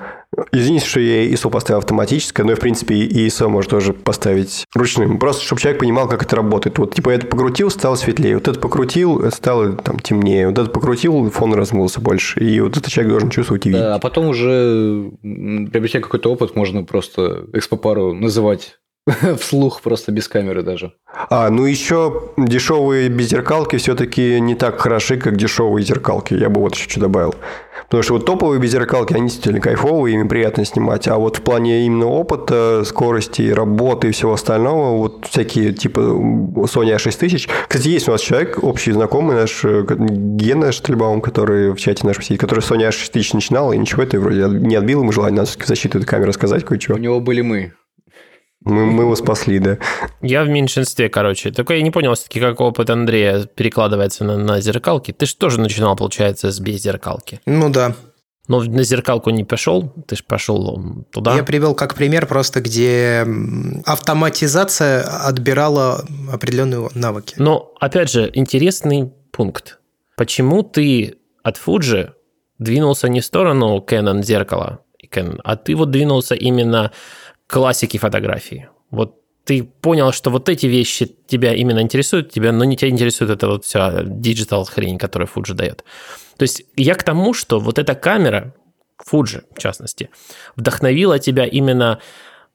B: Извините, что я ISO поставил автоматическое, но, в принципе, и ISO можно тоже поставить ручным. Просто, чтобы человек понимал, как это работает. Вот, типа, это покрутил, стало светлее. Вот это покрутил, стало там темнее. Вот это покрутил, фон размылся больше. И вот этот человек должен чувствовать и видеть.
D: Да, а потом уже, приобретя какой-то опыт, можно просто экспопару называть вслух просто без камеры даже.
B: А, ну еще дешевые беззеркалки все-таки не так хороши, как дешевые зеркалки. Я бы вот еще что добавил. Потому что вот топовые беззеркалки, они действительно кайфовые, ими приятно снимать. А вот в плане именно опыта, скорости, работы и всего остального, вот всякие типа Sony A6000. Кстати, есть у нас человек, общий знакомый наш, э, Гена Штельбаум, который в чате наш сидит, который Sony A6000 начинал, и ничего это вроде не отбил ему желание нас защиту этой камеры рассказать кое-что.
D: У него были мы.
B: Мы, мы его спасли, да.
C: Я в меньшинстве, короче. Только я не понял все-таки, как опыт Андрея перекладывается на, на зеркалки. Ты же тоже начинал, получается, с без зеркалки.
A: Ну да.
C: Но на зеркалку не пошел, ты же пошел туда.
A: Я привел как пример просто, где автоматизация отбирала определенные навыки.
C: Но, опять же, интересный пункт. Почему ты от Fuji двинулся не в сторону Canon зеркала, а ты вот двинулся именно классики фотографии. Вот ты понял, что вот эти вещи тебя именно интересуют, тебя, но не тебя интересует эта вот вся digital хрень, которую Fuji дает. То есть я к тому, что вот эта камера, Fuji в частности, вдохновила тебя именно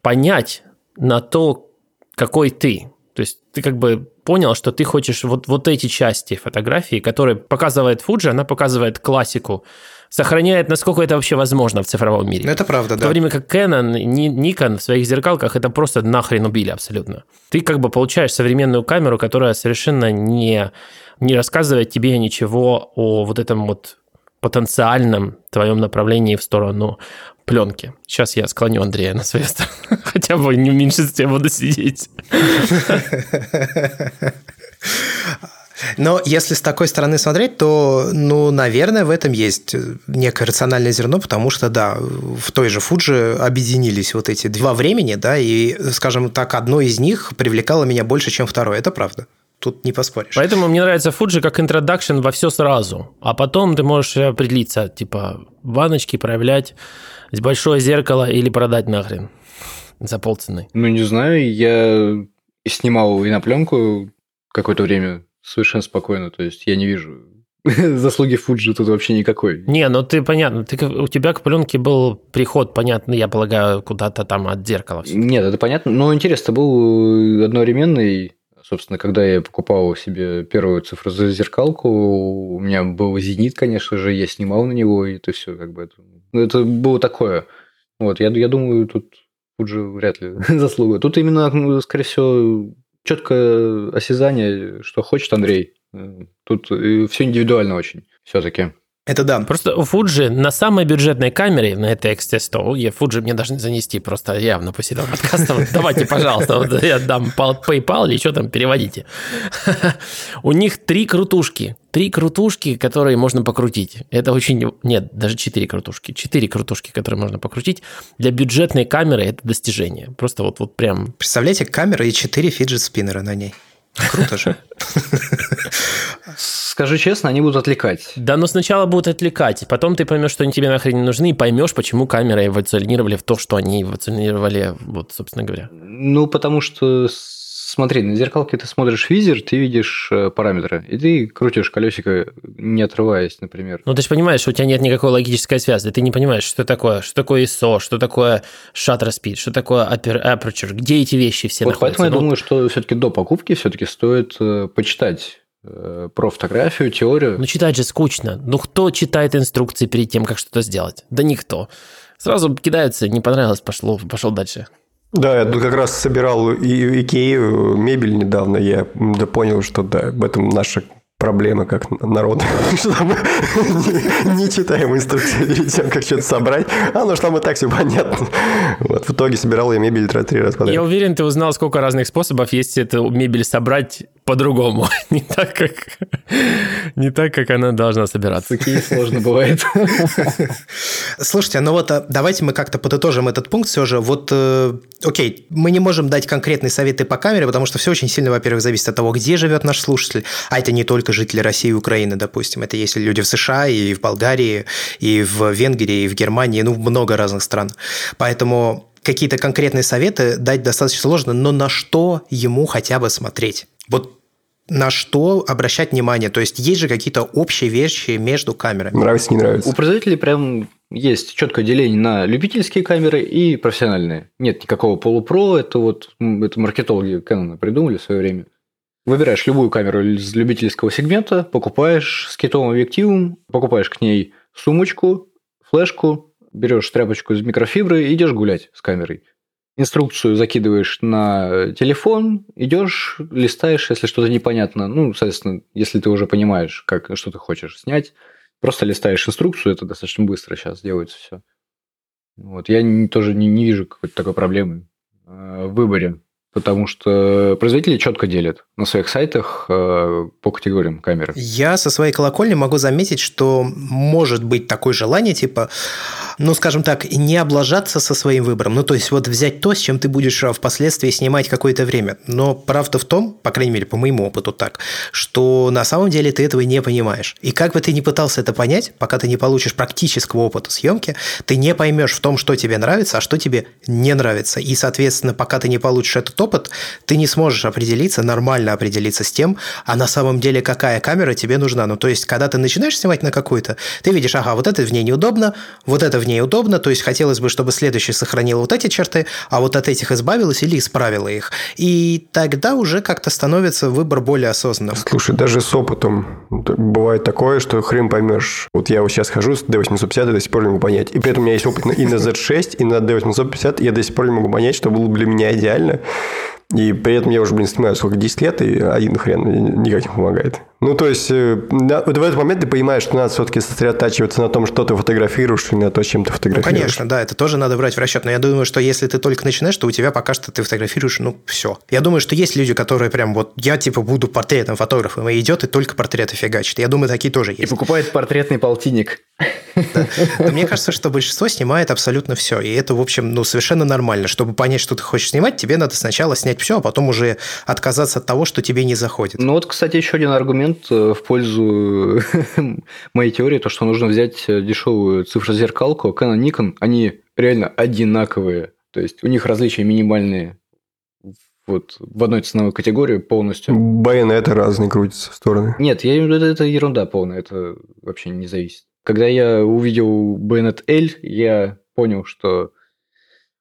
C: понять на то, какой ты. То есть ты как бы понял, что ты хочешь вот, вот эти части фотографии, которые показывает Fuji, она показывает классику сохраняет, насколько это вообще возможно в цифровом мире.
A: Это правда, да.
C: В то время как Canon, Nikon в своих зеркалках это просто нахрен убили абсолютно. Ты как бы получаешь современную камеру, которая совершенно не, не рассказывает тебе ничего о вот этом вот потенциальном твоем направлении в сторону пленки. Сейчас я склоню Андрея на свою сторону. Хотя бы не в меньшинстве буду сидеть.
A: Но если с такой стороны смотреть, то, ну, наверное, в этом есть некое рациональное зерно, потому что, да, в той же Фуджи объединились вот эти два времени, да, и, скажем так, одно из них привлекало меня больше, чем второе. Это правда. Тут не поспоришь.
C: Поэтому мне нравится Fuji как интродакшн во все сразу. А потом ты можешь определиться, типа, ванночки проявлять, большое зеркало или продать нахрен за полцены.
D: Ну, не знаю, я снимал и на пленку какое-то время совершенно спокойно. То есть я не вижу заслуги Фуджи тут вообще никакой.
C: Не, ну ты понятно, ты, у тебя к пленке был приход, понятно, я полагаю, куда-то там от зеркала.
D: Нет, это понятно. Но интерес-то был одновременный. Собственно, когда я покупал себе первую цифру за зеркалку, у меня был зенит, конечно же, я снимал на него, и это все как бы это, ну, это было такое. Вот, я, я думаю, тут Фуджи вряд ли заслуга. Тут именно, ну, скорее всего, четкое осязание, что хочет Андрей. Тут все индивидуально очень все-таки.
A: Это да.
C: Просто у Fuji на самой бюджетной камере, на этой XT100, я Fuji мне должны занести просто явно после этого подкаста. Вот, давайте, пожалуйста, вот я дам PayPal или что там, переводите. У них три крутушки. Три крутушки, которые можно покрутить. Это очень... Нет, даже четыре крутушки. Четыре крутушки, которые можно покрутить. Для бюджетной камеры это достижение. Просто вот, вот прям...
A: Представляете, камера и четыре фиджет-спиннера на ней. Круто же.
D: Скажи честно, они будут отвлекать.
C: Да, но сначала будут отвлекать, потом ты поймешь, что они тебе нахрен не нужны, и поймешь, почему камеры эволюционировали в то, что они эволюционировали, вот, собственно говоря.
D: Ну, потому что смотри, на зеркалке ты смотришь визер, ты видишь э, параметры, и ты крутишь колесико, не отрываясь, например.
C: Ну, ты же понимаешь, что у тебя нет никакой логической связи, ты не понимаешь, что такое, что такое ISO, что такое shutter speed, что такое aperture, где эти вещи все
D: вот
C: находятся.
D: Поэтому я
C: ну,
D: думаю, что все-таки до покупки все-таки стоит э, почитать э, про фотографию, теорию.
C: Ну, читать же скучно. Ну, кто читает инструкции перед тем, как что-то сделать? Да никто. Сразу кидается, не понравилось, пошло, пошел дальше.
B: Да, я как раз собирал и Икею мебель недавно, я понял, что да, в этом наша проблема как народ, что мы не, не читаем инструкции перед тем, как что-то собрать. А, ну что там и так все понятно. Вот в итоге собирал я мебель три раза подряд.
C: Я уверен, ты узнал, сколько разных способов есть эту мебель собрать по-другому, не так, как не так, как она должна собираться.
D: Такие сложно бывает.
A: Слушайте, ну вот а, давайте мы как-то подытожим этот пункт все же. Вот, э, окей, мы не можем дать конкретные советы по камере, потому что все очень сильно, во-первых, зависит от того, где живет наш слушатель, а это не только жители России и Украины, допустим, это если люди в США и в Болгарии, и в Венгрии, и в Германии, ну, много разных стран. Поэтому какие-то конкретные советы дать достаточно сложно, но на что ему хотя бы смотреть? Вот на что обращать внимание? То есть есть же какие-то общие вещи между камерами.
B: Нравится, не нравится.
D: У производителей прям есть четкое деление на любительские камеры и профессиональные. Нет никакого полупро, это вот это маркетологи Canon придумали в свое время. Выбираешь любую камеру из любительского сегмента, покупаешь с китовым объективом, покупаешь к ней сумочку, флешку, берешь тряпочку из микрофибры и идешь гулять с камерой инструкцию закидываешь на телефон, идешь, листаешь, если что-то непонятно. Ну, соответственно, если ты уже понимаешь, как, что ты хочешь снять, просто листаешь инструкцию, это достаточно быстро сейчас делается все. Вот. Я не, тоже не, не вижу какой-то такой проблемы э, в выборе потому что производители четко делят на своих сайтах э, по категориям камеры.
A: Я со своей колокольни могу заметить, что может быть такое желание, типа, ну, скажем так, не облажаться со своим выбором. Ну, то есть, вот взять то, с чем ты будешь э, впоследствии снимать какое-то время. Но правда в том, по крайней мере, по моему опыту так, что на самом деле ты этого не понимаешь. И как бы ты ни пытался это понять, пока ты не получишь практического опыта съемки, ты не поймешь в том, что тебе нравится, а что тебе не нравится. И, соответственно, пока ты не получишь этот опыт, ты не сможешь определиться, нормально определиться с тем, а на самом деле какая камера тебе нужна. Ну, то есть, когда ты начинаешь снимать на какую-то, ты видишь, ага, вот это в ней неудобно, вот это в ней удобно, то есть хотелось бы, чтобы следующий сохранил вот эти черты, а вот от этих избавилась или исправила их. И тогда уже как-то становится выбор более осознанным.
B: Слушай, даже с опытом бывает такое, что хрен поймешь. Вот я вот сейчас хожу с D850 и до сих пор не могу понять. И при этом у меня есть опыт и на Z6, и на D850, и я до сих пор не могу понять, что было бы для меня идеально. И при этом я уже, блин, снимаю сколько, 10 лет, и один хрен никак не помогает. Ну, то есть, э, вот в этот момент ты понимаешь, что надо все-таки сосредотачиваться на том, что ты фотографируешь, и на то, чем ты фотографируешь.
A: Ну, конечно, да, это тоже надо брать в расчет. Но я думаю, что если ты только начинаешь, то у тебя пока что ты фотографируешь, ну, все. Я думаю, что есть люди, которые прям вот, я типа буду портретным фотографом, и идет и только портреты фигачит. Я думаю, такие тоже есть.
D: И покупает портретный полтинник.
A: Да. Мне кажется, что большинство снимает абсолютно все. И это, в общем, ну, совершенно нормально. Чтобы понять, что ты хочешь снимать, тебе надо сначала снять все, а потом уже отказаться от того, что тебе не заходит.
D: Ну вот, кстати, еще один аргумент э, в пользу моей теории, то, что нужно взять дешевую цифрозеркалку Canon Nikon. Они реально одинаковые. То есть у них различия минимальные вот в одной ценовой категории полностью.
B: Байонеты разные крутятся в стороны.
D: Нет, я, это, это ерунда полная, это вообще не зависит. Когда я увидел Bayonet L, я понял, что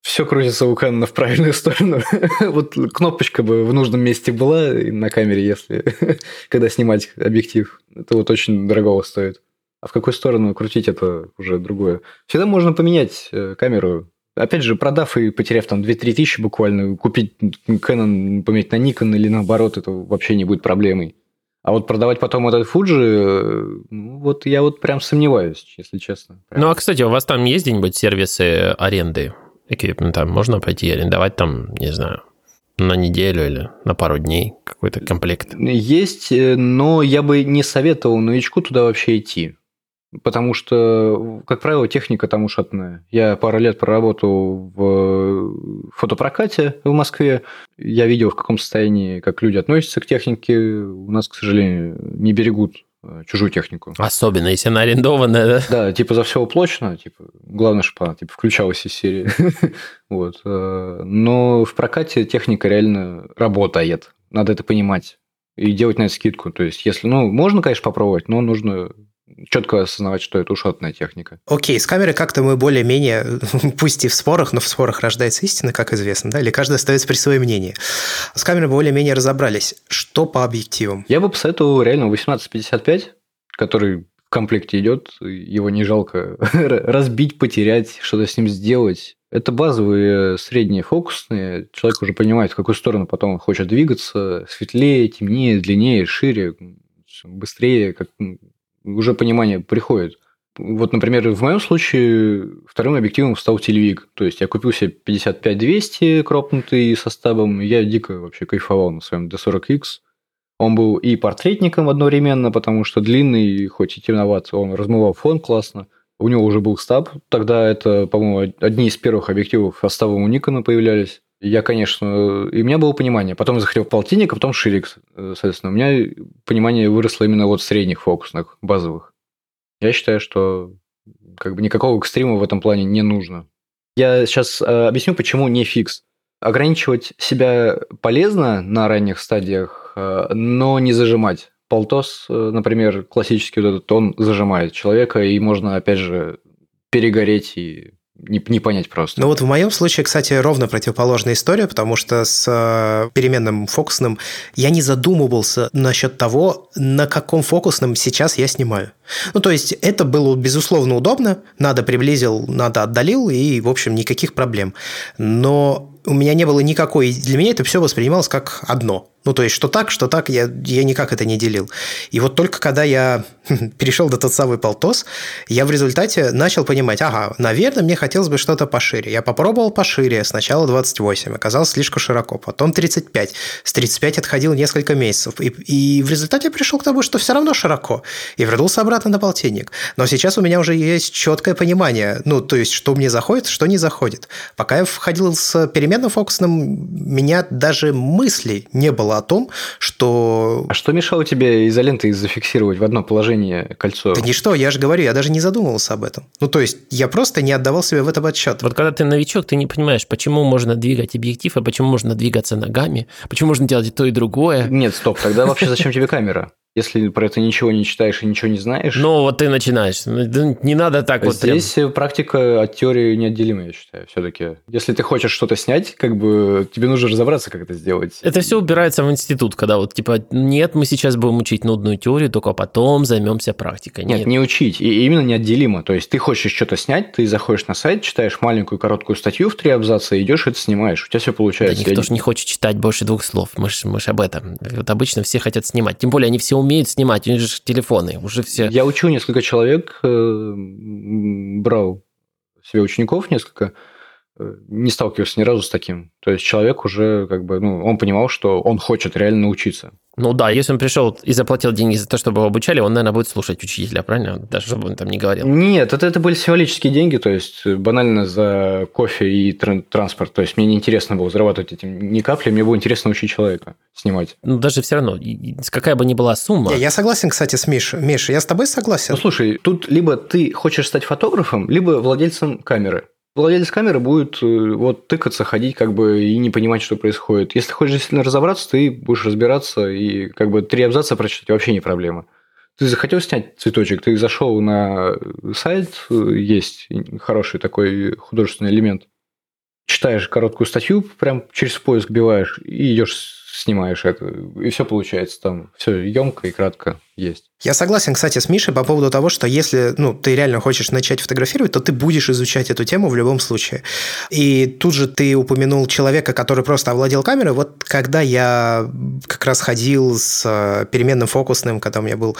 D: все крутится у Canon в правильную сторону. вот кнопочка бы в нужном месте была на камере, если когда снимать объектив. Это вот очень дорого стоит. А в какую сторону крутить, это уже другое. Всегда можно поменять э, камеру. Опять же, продав и потеряв там 2-3 тысячи буквально, купить Canon, поменять на Nikon или наоборот, это вообще не будет проблемой. А вот продавать потом этот Fuji, э, ну, вот я вот прям сомневаюсь, если честно. Прям.
C: Ну, а, кстати, у вас там есть где-нибудь сервисы аренды эквипмента? Можно пойти арендовать там, не знаю, На неделю или на пару дней какой-то комплект?
D: Есть, э, но я бы не советовал новичку туда вообще идти. Потому что, как правило, техника там ушатная. Я пару лет проработал в фотопрокате в Москве. Я видел, в каком состоянии, как люди относятся к технике. У нас, к сожалению, не берегут э, чужую технику.
C: Особенно, если она арендованная, да?
D: Да, типа за все уплочено, типа, главное, чтобы она типа, включалась из серии. вот. Э, но в прокате техника реально работает. Надо это понимать и делать на это скидку. То есть, если, ну, можно, конечно, попробовать, но нужно четко осознавать, что это ушатная техника.
A: Окей, с камерой как-то мы более-менее, пусть и в спорах, но в спорах рождается истина, как известно, да, или каждый остается при своем мнении. С камерой более-менее разобрались. Что по объективам?
D: Я бы посоветовал реально 1855, который в комплекте идет, его не жалко разбить, потерять, что-то с ним сделать. Это базовые средние фокусные. Человек уже понимает, в какую сторону потом он хочет двигаться. Светлее, темнее, длиннее, шире, быстрее, как уже понимание приходит. Вот, например, в моем случае вторым объективом стал телевик. То есть я купил себе 55-200 кропнутый составом. Я дико вообще кайфовал на своем D40X. Он был и портретником одновременно, потому что длинный, хоть и темноват, он размывал фон классно. У него уже был стаб. Тогда это, по-моему, одни из первых объективов составом у Никона появлялись. Я, конечно, и у меня было понимание. Потом я захотел полтинник, а потом ширик, соответственно. У меня понимание выросло именно вот средних фокусных, базовых. Я считаю, что как бы никакого экстрима в этом плане не нужно. Я сейчас э, объясню, почему не фикс. Ограничивать себя полезно на ранних стадиях, э, но не зажимать. Полтос, э, например, классический вот этот, он зажимает человека, и можно, опять же, перегореть и не, не понять просто.
A: Ну вот в моем случае, кстати, ровно противоположная история, потому что с э, переменным фокусным я не задумывался насчет того, на каком фокусном сейчас я снимаю. Ну, то есть это было, безусловно, удобно, надо приблизил, надо отдалил, и, в общем, никаких проблем. Но у меня не было никакой... Для меня это все воспринималось как одно. Ну, то есть, что так, что так, я, я никак это не делил. И вот только когда я перешел до тот самый полтос, я в результате начал понимать, ага, наверное, мне хотелось бы что-то пошире. Я попробовал пошире, сначала 28, оказалось слишком широко, потом 35. С 35 отходил несколько месяцев. И, и в результате я пришел к тому, что все равно широко. И вернулся обратно на полтинник. Но сейчас у меня уже есть четкое понимание, ну, то есть, что мне заходит, что не заходит. Пока я входил с переменным фокусным, меня даже мысли не было о том, что...
D: А что мешало тебе изолентой зафиксировать в одно положение кольцо?
A: Да ничто, я же говорю, я даже не задумывался об этом. Ну, то есть, я просто не отдавал себе в этом отчет.
C: Вот когда ты новичок, ты не понимаешь, почему можно двигать объектив, а почему можно двигаться ногами, почему можно делать и то, и другое.
D: Нет, стоп, тогда вообще зачем тебе камера? Если про это ничего не читаешь и ничего не знаешь.
C: Ну, вот ты начинаешь. Ну, не надо так вот
D: Здесь
C: прям...
D: практика от теории неотделима, я считаю, все-таки. Если ты хочешь что-то снять, как бы тебе нужно разобраться, как это сделать.
C: Это все убирается в институт, когда вот типа, нет, мы сейчас будем учить нудную теорию, только потом займемся практикой.
D: Нет, нет не учить, и именно неотделимо. То есть ты хочешь что-то снять, ты заходишь на сайт, читаешь маленькую короткую статью в три абзаца, идешь это снимаешь, у тебя все получается.
C: Да никто же не хочет читать больше двух слов, мы же мы об этом. Вот обычно все хотят снимать, тем более они все умеют снимать, у них же телефоны, уже все...
D: Я учу несколько человек, э, брал себе учеников несколько, не сталкивался ни разу с таким. То есть человек уже как бы, ну, он понимал, что он хочет реально научиться.
C: Ну да, если он пришел и заплатил деньги за то, чтобы его обучали, он, наверное, будет слушать учителя, правильно? Даже чтобы он там не говорил.
D: Нет, это, это были символические деньги, то есть банально за кофе и транспорт. То есть мне не интересно было зарабатывать этим ни капли, мне было интересно учить человека снимать.
C: Ну даже все равно, какая бы ни была сумма.
A: Я, я согласен, кстати, с Мишей. Миша, я с тобой согласен.
D: Ну слушай, тут либо ты хочешь стать фотографом, либо владельцем камеры владелец камеры будет э, вот тыкаться, ходить как бы и не понимать, что происходит. Если хочешь действительно разобраться, ты будешь разбираться и как бы три абзаца прочитать вообще не проблема. Ты захотел снять цветочек, ты зашел на сайт, э, есть хороший такой художественный элемент, читаешь короткую статью, прям через поиск биваешь и идешь снимаешь это, и все получается там, все емко и кратко есть.
A: Я согласен, кстати, с Мишей по поводу того, что если ну, ты реально хочешь начать фотографировать, то ты будешь изучать эту тему в любом случае. И тут же ты упомянул человека, который просто овладел камерой. Вот когда я как раз ходил с э, переменным фокусным, когда у меня был,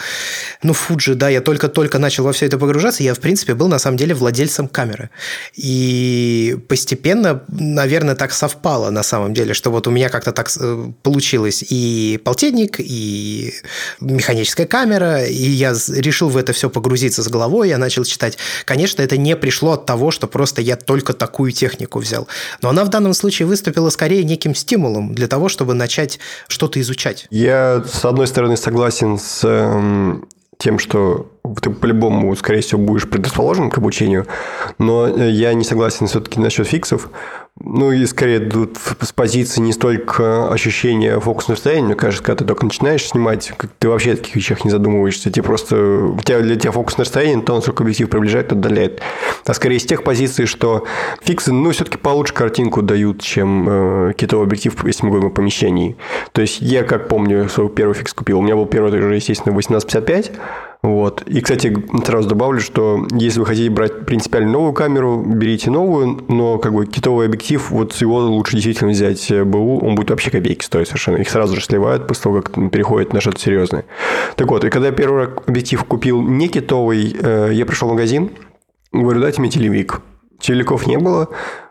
A: ну, Фуджи, да, я только-только начал во все это погружаться, я, в принципе, был на самом деле владельцем камеры. И постепенно, наверное, так совпало на самом деле, что вот у меня как-то так э, получилось и полтинник, и механическая камера, и я решил в это все погрузиться с головой, я начал читать. Конечно, это не пришло от того, что просто я только такую технику взял, но она в данном случае выступила скорее неким стимулом для того, чтобы начать что-то изучать.
B: Я, с одной стороны, согласен с эм, тем, что ты по-любому, скорее всего, будешь предрасположен к обучению, но я не согласен все-таки насчет фиксов. Ну и скорее тут с позиции не столько ощущения фокусного состояния, мне кажется, когда ты только начинаешь снимать, ты вообще о таких вещах не задумываешься. Тебе просто тебя, для тебя фокусное расстояние, то, насколько объектив приближает, отдаляет. А скорее с тех позиций, что фиксы, ну, все-таки получше картинку дают, чем э, китовый объектив, если мы говорим о помещении. То есть я, как помню, свой первый фикс купил. У меня был первый, естественно, 1855, вот. И, кстати, сразу добавлю, что если вы хотите брать принципиально новую камеру, берите новую, но как бы китовый объектив, вот его лучше действительно взять БУ, он будет вообще копейки стоить совершенно. Их сразу же сливают после того, как переходит на что-то серьезное. Так вот, и когда я первый объектив купил не китовый, э, я пришел в магазин, говорю, дайте мне телевик. Телевиков не было,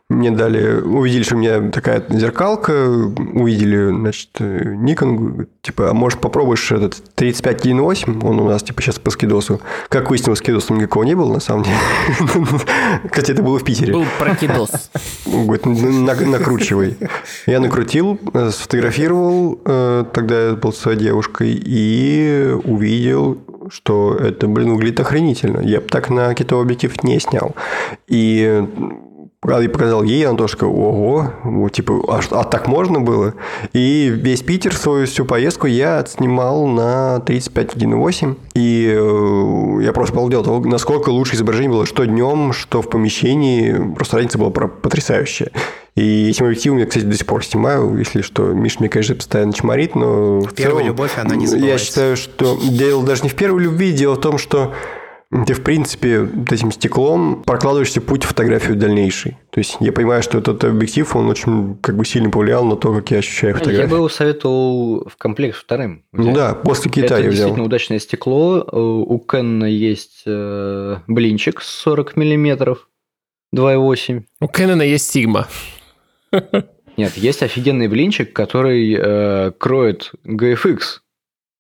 B: мне дали, увидели, что у меня такая зеркалка, увидели, значит, Nikon, типа, а может попробуешь этот 35.1.8, он у нас, типа, сейчас по скидосу. Как выяснилось, скидоса никакого не было, на самом деле. Кстати, это было в Питере.
C: Был прокидос.
B: Говорит, накручивай. Я накрутил, сфотографировал, э, тогда я был с своей девушкой, и увидел, что это, блин, выглядит охренительно. Я бы так на китовый объектив не снял. И и показал ей, она тоже сказала, ого, типа, а, а так можно было? И весь Питер, свою всю поездку я отснимал на 35.1.8, и э, я просто полдел того, насколько лучше изображение было, что днем, что в помещении, просто разница была потрясающая. И этим объективом я, кстати, до сих пор снимаю, если что. Миш мне, конечно, постоянно чморит, но...
A: В Первая целом, любовь, она не забывается.
B: Я считаю, что дело даже не в первой любви, дело в том, что ты, в принципе, этим стеклом прокладываешься путь в фотографию дальнейший. То есть я понимаю, что этот объектив, он очень как бы сильно повлиял на то, как я ощущаю фотографию.
D: Я бы его советовал в комплект вторым.
B: Ну да, после Китая
D: Это
B: взял.
D: действительно удачное стекло. У Canon есть э, блинчик с 40 миллиметров 2,8.
C: У Canon есть Sigma.
D: Нет, есть офигенный блинчик, который э, кроет GFX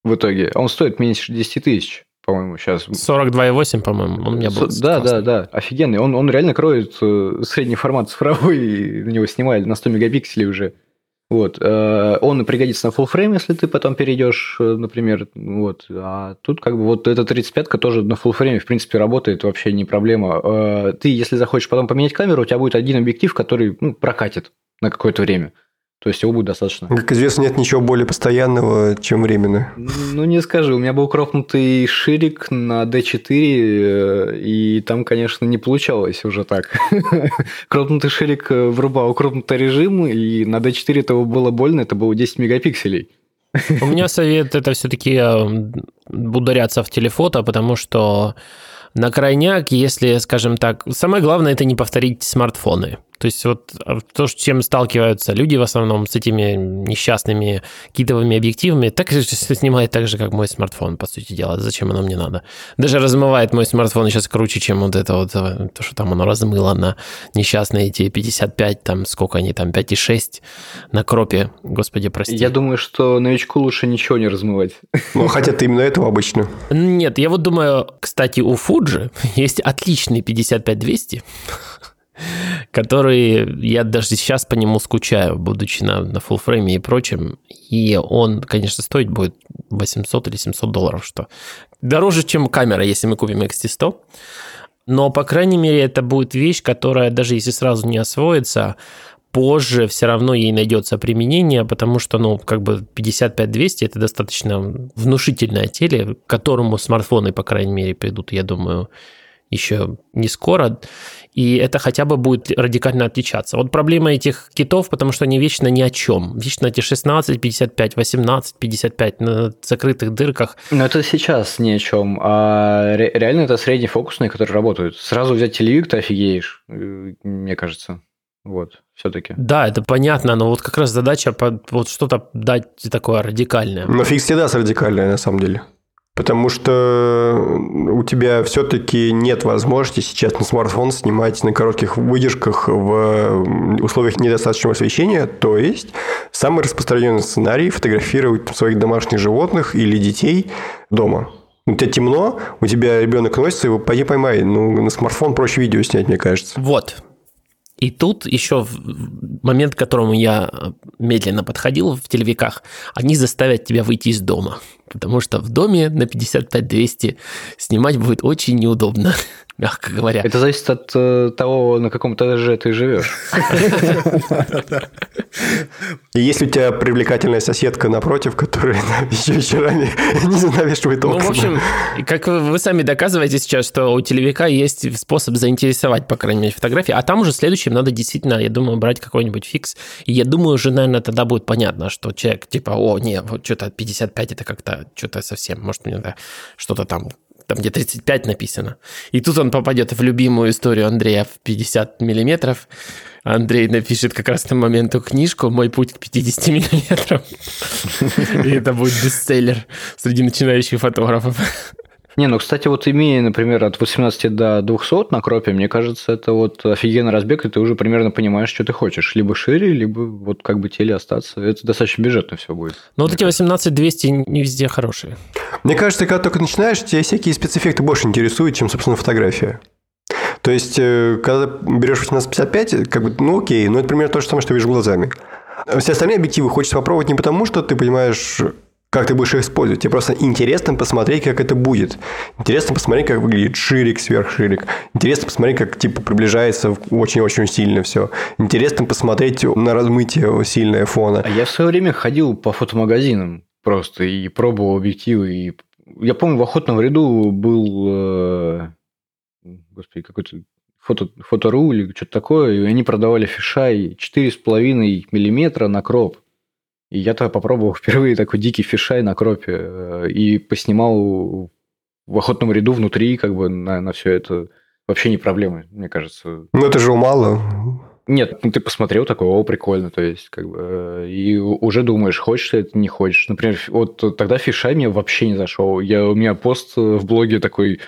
D: в итоге. Он стоит меньше 10 тысяч по-моему, сейчас.
C: 42,8, по-моему, он у меня был.
D: Да, да, да, офигенный. Он, он реально кроет э, средний формат цифровой, и на него снимали на 100 мегапикселей уже. Вот. Э, он пригодится на full frame, если ты потом перейдешь, э, например. Вот. А тут как бы вот эта 35-ка тоже на full frame, в принципе, работает, вообще не проблема. Ты, если захочешь потом поменять камеру, у тебя будет один объектив, который ну, прокатит на какое-то время. То есть его будет достаточно.
B: Как известно, нет ничего более постоянного, чем временно.
D: Ну, не скажи. У меня был кропнутый ширик на D4, э, и там, конечно, не получалось уже так. кропнутый ширик э, врубал кропнутый режим, и на D4 этого было больно, это было 10 мегапикселей.
C: У меня совет это все-таки э, ударяться в телефото, потому что на крайняк, если, скажем так, самое главное это не повторить смартфоны. То есть вот а, то, с чем сталкиваются люди в основном с этими несчастными китовыми объективами, так же снимает так же, как мой смартфон, по сути дела. Зачем оно мне надо? Даже размывает мой смартфон сейчас круче, чем вот это вот, э, то, что там оно размыло на несчастные эти 55, там сколько они там, 5,6 на кропе, господи, прости.
D: Я думаю, что новичку лучше ничего не размывать.
B: Ну, хотят именно этого обычно.
C: Нет, я вот думаю, кстати, у Fuji есть отличный 55-200, который я даже сейчас по нему скучаю, будучи на, на фуллфрейме и прочем. И он, конечно, стоить будет 800 или 700 долларов, что дороже, чем камера, если мы купим XT100. Но, по крайней мере, это будет вещь, которая, даже если сразу не освоится, позже все равно ей найдется применение, потому что, ну, как бы 55-200 это достаточно внушительное теле, к которому смартфоны, по крайней мере, придут, я думаю, еще не скоро. И это хотя бы будет радикально отличаться. Вот проблема этих китов, потому что они вечно ни о чем. Вечно эти 16, 55, 18, 55 на закрытых дырках.
D: Но это сейчас ни о чем, а реально это среднефокусные, которые работают. Сразу взять телевик, ты офигеешь, э, мне кажется. Вот, все-таки.
C: Да, это понятно, но вот как раз задача под, вот что-то дать такое радикальное.
B: Но фиг всегда радикальное, на самом деле. Потому что тебя все-таки нет возможности сейчас на смартфон снимать на коротких выдержках в условиях недостаточного освещения. То есть самый распространенный сценарий – фотографировать своих домашних животных или детей дома. У тебя темно, у тебя ребенок носится, его пойди поймай. Ну, на смартфон проще видео снять, мне кажется.
C: Вот. И тут еще момент, к которому я медленно подходил в телевиках, они заставят тебя выйти из дома. Потому что в доме на 55-200 снимать будет очень неудобно мягко говоря.
D: Это зависит от э, того, на каком этаже ты живешь.
B: И если у тебя привлекательная соседка напротив, которая еще вечерами не навешивает окна.
C: Ну, в общем, как вы сами доказываете сейчас, что у телевика есть способ заинтересовать, по крайней мере, фотографии, а там уже следующим надо действительно, я думаю, брать какой-нибудь фикс. И я думаю, уже, наверное, тогда будет понятно, что человек типа, о, не, вот что-то 55 это как-то что-то совсем, может, мне что-то там там где 35 написано. И тут он попадет в любимую историю Андрея в 50 миллиметров. Андрей напишет как раз на моменту книжку «Мой путь к 50 миллиметрам». И это будет бестселлер среди начинающих фотографов.
D: Не, ну, кстати, вот имея, например, от 18 до 200 на кропе, мне кажется, это вот офигенный разбег, и ты уже примерно понимаешь, что ты хочешь. Либо шире, либо вот как бы теле остаться. Это достаточно бюджетно все будет.
C: Но вот эти 18-200 не везде хорошие.
B: Мне кажется, когда только начинаешь, тебя всякие спецэффекты больше интересуют, чем, собственно, фотография. То есть, э, когда берешь 18-55, как бы, ну окей, но это примерно то же самое, что видишь глазами. Все остальные объективы хочется попробовать не потому, что ты понимаешь как ты будешь их использовать. Тебе просто интересно посмотреть, как это будет. Интересно посмотреть, как выглядит ширик, сверхширик. Интересно посмотреть, как типа приближается очень-очень сильно все. Интересно посмотреть на размытие сильное фона.
D: А я в свое время ходил по фотомагазинам просто и пробовал объективы. И... Я помню, в охотном ряду был... Э... Господи, какой-то фото, фотору или что-то такое, и они продавали фишай 4,5 миллиметра на кроп. И я тогда попробовал впервые такой дикий фишай на кропе э, и поснимал в охотном ряду внутри, как бы на, на все это. Вообще не проблема, мне кажется.
B: Ну, это же мало.
D: Нет, ну ты посмотрел такой, о, прикольно, то есть, как бы, э, и уже думаешь, хочешь ты это, не хочешь. Например, вот тогда фишай мне вообще не зашел. Я, у меня пост в блоге такой,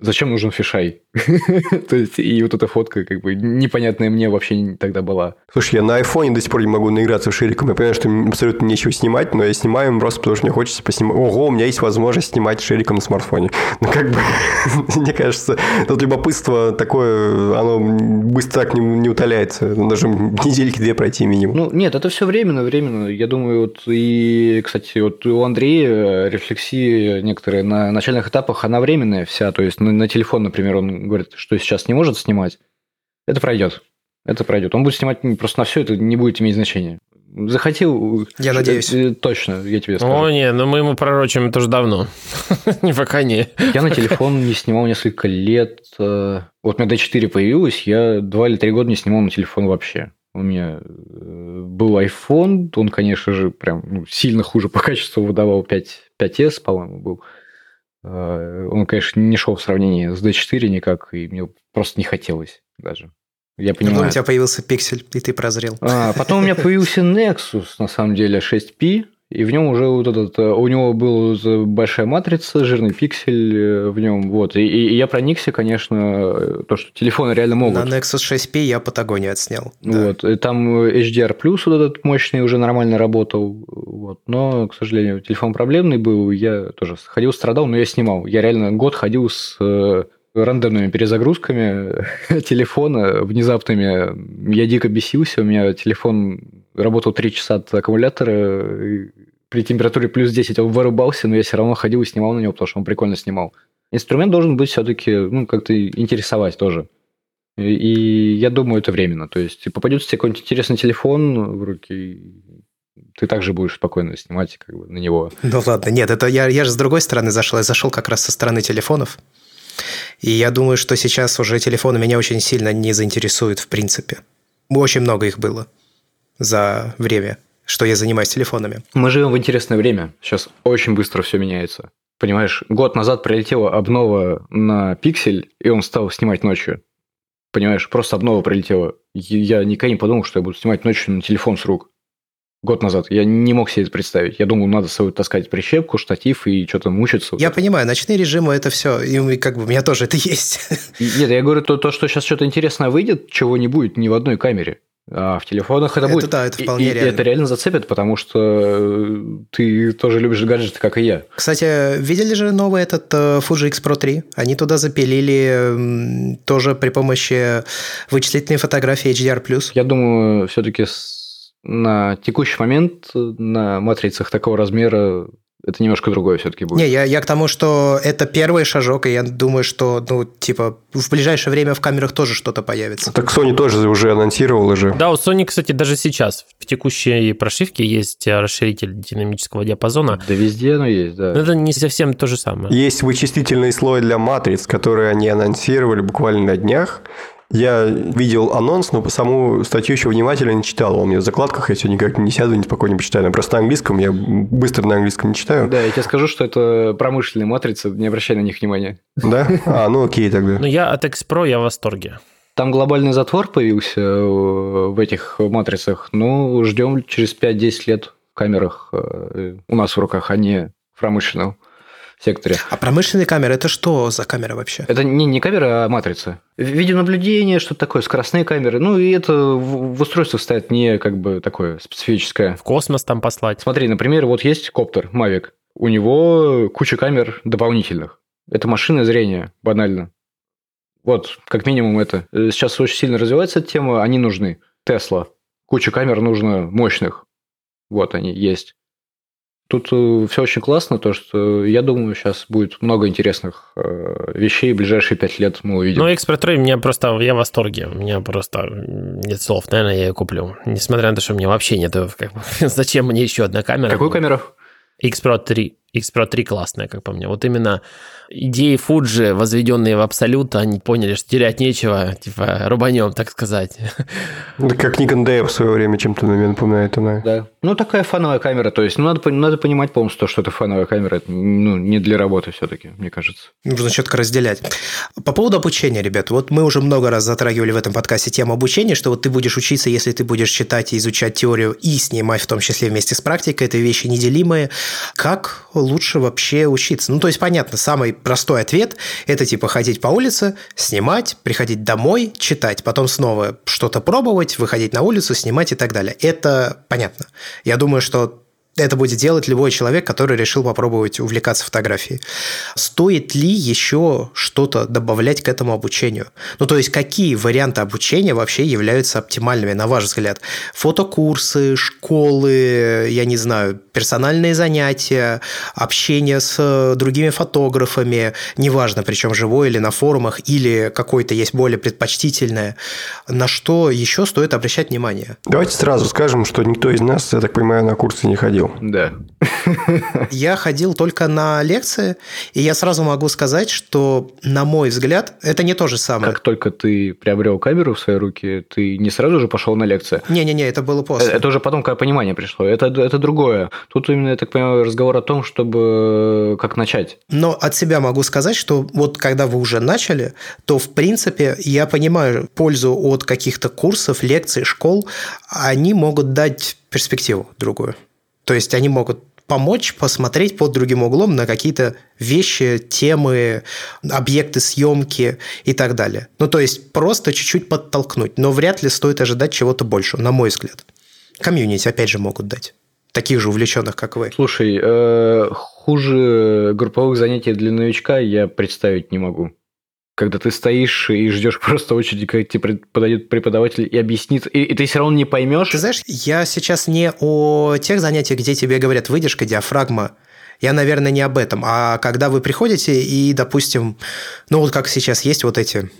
D: зачем нужен фишай? То есть, и вот эта фотка, как бы, непонятная мне вообще тогда была.
B: Слушай, я на айфоне до сих пор не могу наиграться в шириком. Я понимаю, что абсолютно нечего снимать, но я снимаю им просто потому, что мне хочется поснимать. Ого, у меня есть возможность снимать шириком на смартфоне. Ну, как бы, мне кажется, тут любопытство такое, оно быстро так не, не утоляется. Даже недельки-две пройти минимум.
D: Ну, нет, это все временно, временно. Я думаю, вот и, кстати, вот у Андрея рефлексии некоторые на начальных этапах, она временная вся. То есть, на, на телефон, например, он говорит, что сейчас не может снимать, это пройдет. Это пройдет. Он будет снимать просто на все, это не будет иметь значения. Захотел...
A: Я надеюсь.
D: Э, точно, я тебе скажу.
C: О, не, ну мы ему пророчим это уже давно. не пока не.
D: Я на телефон не снимал несколько лет. Э, вот у меня D4 появилась, я два или три года не снимал на телефон вообще. У меня э, был iPhone, он, конечно же, прям ну, сильно хуже по качеству выдавал 5, 5S, по-моему, был. Э, он, конечно, не шел в сравнении с D4 никак, и мне просто не хотелось даже. Я понимаю. Потом
A: у тебя появился пиксель, и ты прозрел.
D: А, потом у меня появился Nexus, на самом деле, 6P. И в нем уже вот этот, э, у него была большая матрица, жирный пиксель э, в нем, вот. И, и я проникся, конечно, э, то, что телефоны реально могут.
A: На Nexus 6P я Патагонию отснял.
D: Вот, да. и там HDR+, вот этот мощный уже нормально работал, вот. Но, к сожалению, телефон проблемный был, я тоже ходил, страдал, но я снимал. Я реально год ходил с рандомными перезагрузками телефона внезапными. Я дико бесился, у меня телефон работал 3 часа от аккумулятора, при температуре плюс 10 он вырубался, но я все равно ходил и снимал на него, потому что он прикольно снимал. Инструмент должен быть все-таки, ну, как-то интересовать тоже. И, я думаю, это временно. То есть попадется тебе какой-нибудь интересный телефон в руки, ты также будешь спокойно снимать как бы, на него.
A: Ну ладно, нет, это я, я же с другой стороны зашел. Я зашел как раз со стороны телефонов. И я думаю, что сейчас уже телефоны меня очень сильно не заинтересуют в принципе. Очень много их было за время, что я занимаюсь телефонами.
D: Мы живем в интересное время. Сейчас очень быстро все меняется. Понимаешь, год назад прилетела обнова на пиксель, и он стал снимать ночью. Понимаешь, просто обнова прилетела. Я никогда не подумал, что я буду снимать ночью на телефон с рук. Год назад. Я не мог себе это представить. Я думал, надо с собой таскать прищепку, штатив и что-то мучиться.
A: Я понимаю, ночные режимы это все, и как бы у меня тоже это есть.
D: Нет, я говорю, то, то что сейчас что-то интересное выйдет, чего не будет ни в одной камере. А в телефонах это,
A: это
D: будет.
A: да, это вполне
D: и,
A: реально.
D: И это реально зацепит, потому что э, ты тоже любишь гаджеты, как и я.
A: Кстати, видели же новый этот э, Fuji X Pro 3? Они туда запилили тоже при помощи вычислительной фотографии HDR+.
D: Я думаю, все-таки на текущий момент на матрицах такого размера это немножко другое все-таки будет.
A: Не, я, я к тому, что это первый шажок, и я думаю, что, ну, типа, в ближайшее время в камерах тоже что-то появится.
B: Так Sony тоже уже анонсировала же.
C: Да, у Sony, кстати, даже сейчас в текущей прошивке есть расширитель динамического диапазона.
D: Да везде оно есть, да.
C: Но это не совсем то же самое.
B: Есть вычислительный слой для матриц, который они анонсировали буквально на днях. Я видел анонс, но по саму статью еще внимательно не читал. Он у меня в закладках, я все никак не сяду, спокойно почитаю. Я просто на английском, я быстро на английском не читаю.
D: Да, я тебе скажу, что это промышленные матрицы, не обращай на них внимания.
B: Да? А, ну окей тогда.
C: Ну, я от X-Pro, я в восторге.
D: Там глобальный затвор появился в этих матрицах. Ну, ждем через 5-10 лет в камерах у нас в руках, а не в промышленном секторе.
A: А промышленные камеры это что за камера вообще?
D: Это не, не камера, а матрица. Видеонаблюдение, что-то такое, скоростные камеры. Ну, и это в, в устройство стоит не как бы такое специфическое.
C: В космос там послать.
D: Смотри, например, вот есть коптер Mavic. У него куча камер дополнительных. Это машина зрения, банально. Вот, как минимум это. Сейчас очень сильно развивается эта тема, они нужны. Тесла. Куча камер нужно мощных. Вот они есть. Тут э, все очень классно, то что я думаю, сейчас будет много интересных э, вещей, в ближайшие пять лет мы увидим.
C: Ну, X-Pro 3, мне просто, я в восторге, у меня просто нет слов, наверное, я ее куплю. Несмотря на то, что у меня вообще нет, как зачем мне еще одна камера?
D: Какую камеру?
C: X-Pro 3. X-Pro 3 классная, как по мне. Вот именно идеи Fuji, возведенные в абсолют, они поняли, что терять нечего, типа, рубанем, так сказать.
B: Да как Nikon D в свое время чем-то мне напоминает она.
D: Да. Ну, такая фановая камера, то есть, ну, надо, надо понимать полностью, что это фановая камера, это, ну, не для работы все-таки, мне кажется.
A: Нужно четко разделять. По поводу обучения, ребят, вот мы уже много раз затрагивали в этом подкасте тему обучения, что вот ты будешь учиться, если ты будешь читать и изучать теорию и снимать, в том числе вместе с практикой, это вещи неделимые. Как лучше вообще учиться? Ну, то есть, понятно, самый простой ответ – это типа ходить по улице, снимать, приходить домой, читать, потом снова что-то пробовать, выходить на улицу, снимать и так далее. Это понятно. Я думаю, что это будет делать любой человек, который решил попробовать увлекаться фотографией. Стоит ли еще что-то добавлять к этому обучению? Ну, то есть, какие варианты обучения вообще являются оптимальными, на ваш взгляд? Фотокурсы, школы, я не знаю, персональные занятия, общение с другими фотографами, неважно, причем живой или на форумах, или какое-то есть более предпочтительное. На что еще стоит обращать внимание?
B: Давайте сразу скажем, что никто из нас, я так понимаю, на курсы не ходил.
D: Да.
A: Я ходил только на лекции, и я сразу могу сказать, что, на мой взгляд, это не то же самое.
D: Как только ты приобрел камеру в свои руки, ты не сразу же пошел на лекции.
A: Не-не-не, это было после.
D: Это уже потом, когда понимание пришло. Это, это другое. Тут именно, я так понимаю, разговор о том, чтобы как начать.
A: Но от себя могу сказать, что вот когда вы уже начали, то, в принципе, я понимаю пользу от каких-то курсов, лекций, школ. Они могут дать перспективу другую. То есть они могут помочь посмотреть под другим углом на какие-то вещи, темы, объекты съемки и так далее. Ну, то есть просто чуть-чуть подтолкнуть, но вряд ли стоит ожидать чего-то большего, на мой взгляд. Комьюнити, опять же, могут дать. Таких же увлеченных, как вы.
D: Слушай, э, хуже групповых занятий для новичка я представить не могу когда ты стоишь и ждешь просто очереди, когда тебе подойдет преподаватель и объяснит, и, и ты все равно не поймешь.
A: Ты знаешь, я сейчас не о тех занятиях, где тебе говорят выдержка, диафрагма. Я, наверное, не об этом. А когда вы приходите и, допустим, ну вот как сейчас есть вот эти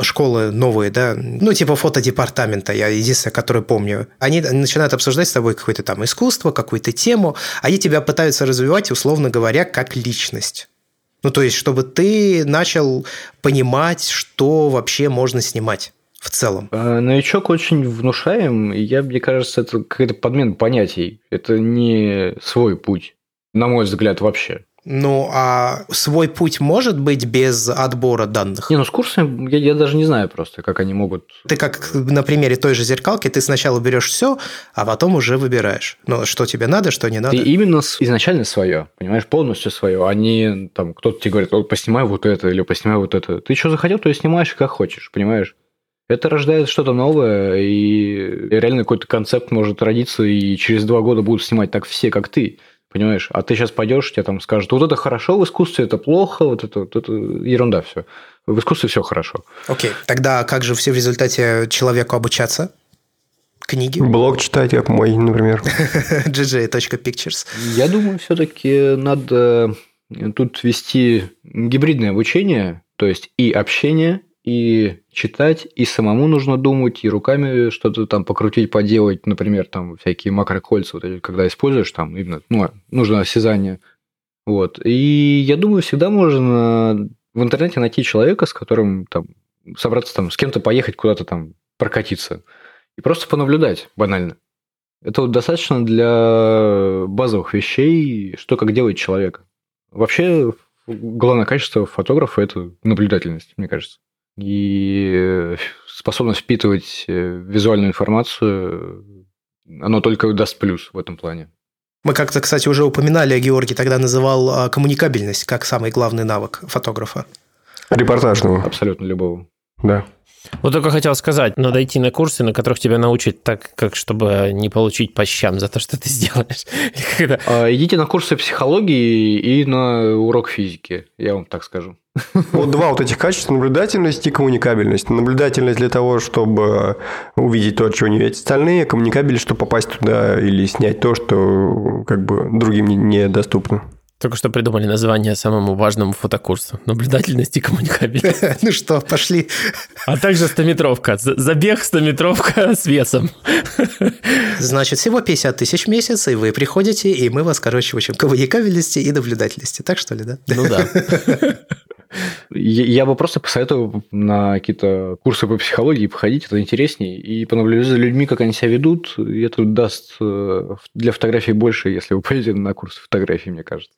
A: школы новые, да, ну типа фотодепартамента, я единственное, который помню, они начинают обсуждать с тобой какое-то там искусство, какую-то тему, они тебя пытаются развивать, условно говоря, как личность. Ну, то есть, чтобы ты начал понимать, что вообще можно снимать в целом.
D: А, новичок очень внушаем, и я, мне кажется, это какая-то подмена понятий. Это не свой путь, на мой взгляд, вообще.
A: Ну, а свой путь может быть без отбора данных?
D: Не, ну с курсами я, я даже не знаю просто, как они могут...
A: Ты как на примере той же зеркалки, ты сначала берешь все, а потом уже выбираешь, ну, что тебе надо, что не надо.
D: И именно изначально свое, понимаешь, полностью свое, а не там кто-то тебе говорит, вот поснимай вот это или поснимай вот это. Ты что захотел, то и снимаешь как хочешь, понимаешь? Это рождает что-то новое, и реально какой-то концепт может родиться, и через два года будут снимать так все, как ты. Понимаешь? А ты сейчас пойдешь, тебе там скажут, вот это хорошо в искусстве, это плохо, вот это, вот это ерунда все. В искусстве все хорошо.
A: Окей, тогда как же все в результате человеку обучаться? Книги?
B: Блог читать, как мой, например.
A: gj.pictures.
D: Я думаю, все-таки надо тут вести гибридное обучение, то есть и общение, и читать, и самому нужно думать, и руками что-то там покрутить, поделать, например, там всякие макрокольца, вот эти, когда используешь, там именно, ну, нужно осязание. Вот. И я думаю, всегда можно в интернете найти человека, с которым там собраться там, с кем-то поехать куда-то там прокатиться. И просто понаблюдать, банально. Это вот достаточно для базовых вещей, что как делает человек. Вообще, главное качество фотографа – это наблюдательность, мне кажется и способность впитывать э, визуальную информацию, оно только даст плюс в этом плане.
A: Мы как-то, кстати, уже упоминали, Георгий тогда называл а, коммуникабельность как самый главный навык фотографа.
B: Репортажного.
D: Абсолютно любого.
B: Да.
C: Вот только хотел сказать, надо идти на курсы, на которых тебя научат так, как чтобы не получить по щам за то, что ты сделаешь.
D: А, идите на курсы психологии и на урок физики, я вам так скажу.
B: Вот два вот этих качества – наблюдательность и коммуникабельность. Наблюдательность для того, чтобы увидеть то, чего не видят остальные, коммуникабельность, чтобы попасть туда или снять то, что как бы другим недоступно.
C: Только что придумали название самому важному фотокурсу. Наблюдательность и коммуникабельность.
A: Ну что, пошли.
C: А также стометровка. Забег стометровка с весом.
A: Значит, всего 50 тысяч в месяц, и вы приходите, и мы вас, короче, учим коммуникабельности и наблюдательности. Так что ли, да?
C: Ну да.
D: Я бы просто посоветовал на какие-то курсы по психологии походить, это интереснее, и понаблюдать за людьми, как они себя ведут, и это даст э, для фотографии больше, если вы пойдете на курсы фотографии, мне кажется.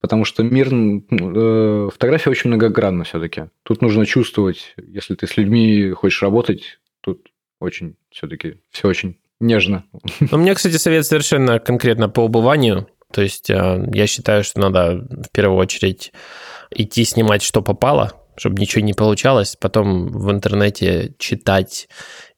D: Потому что мир, э, фотография очень многогранна все-таки. Тут нужно чувствовать, если ты с людьми хочешь работать, тут очень все-таки все очень нежно.
C: У меня, кстати, совет совершенно конкретно по убыванию. То есть э, я считаю, что надо в первую очередь идти снимать, что попало, чтобы ничего не получалось, потом в интернете читать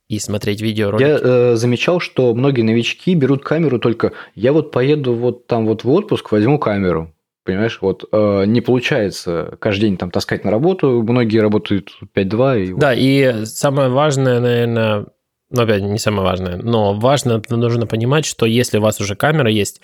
C: и смотреть видео.
D: Я э, замечал, что многие новички берут камеру только я вот поеду вот там вот в отпуск, возьму камеру. Понимаешь, вот э, не получается каждый день там таскать на работу. Многие работают 5-2. И...
C: Да, и самое важное, наверное, ну, опять, не самое важное, но важно, нужно понимать, что если у вас уже камера есть,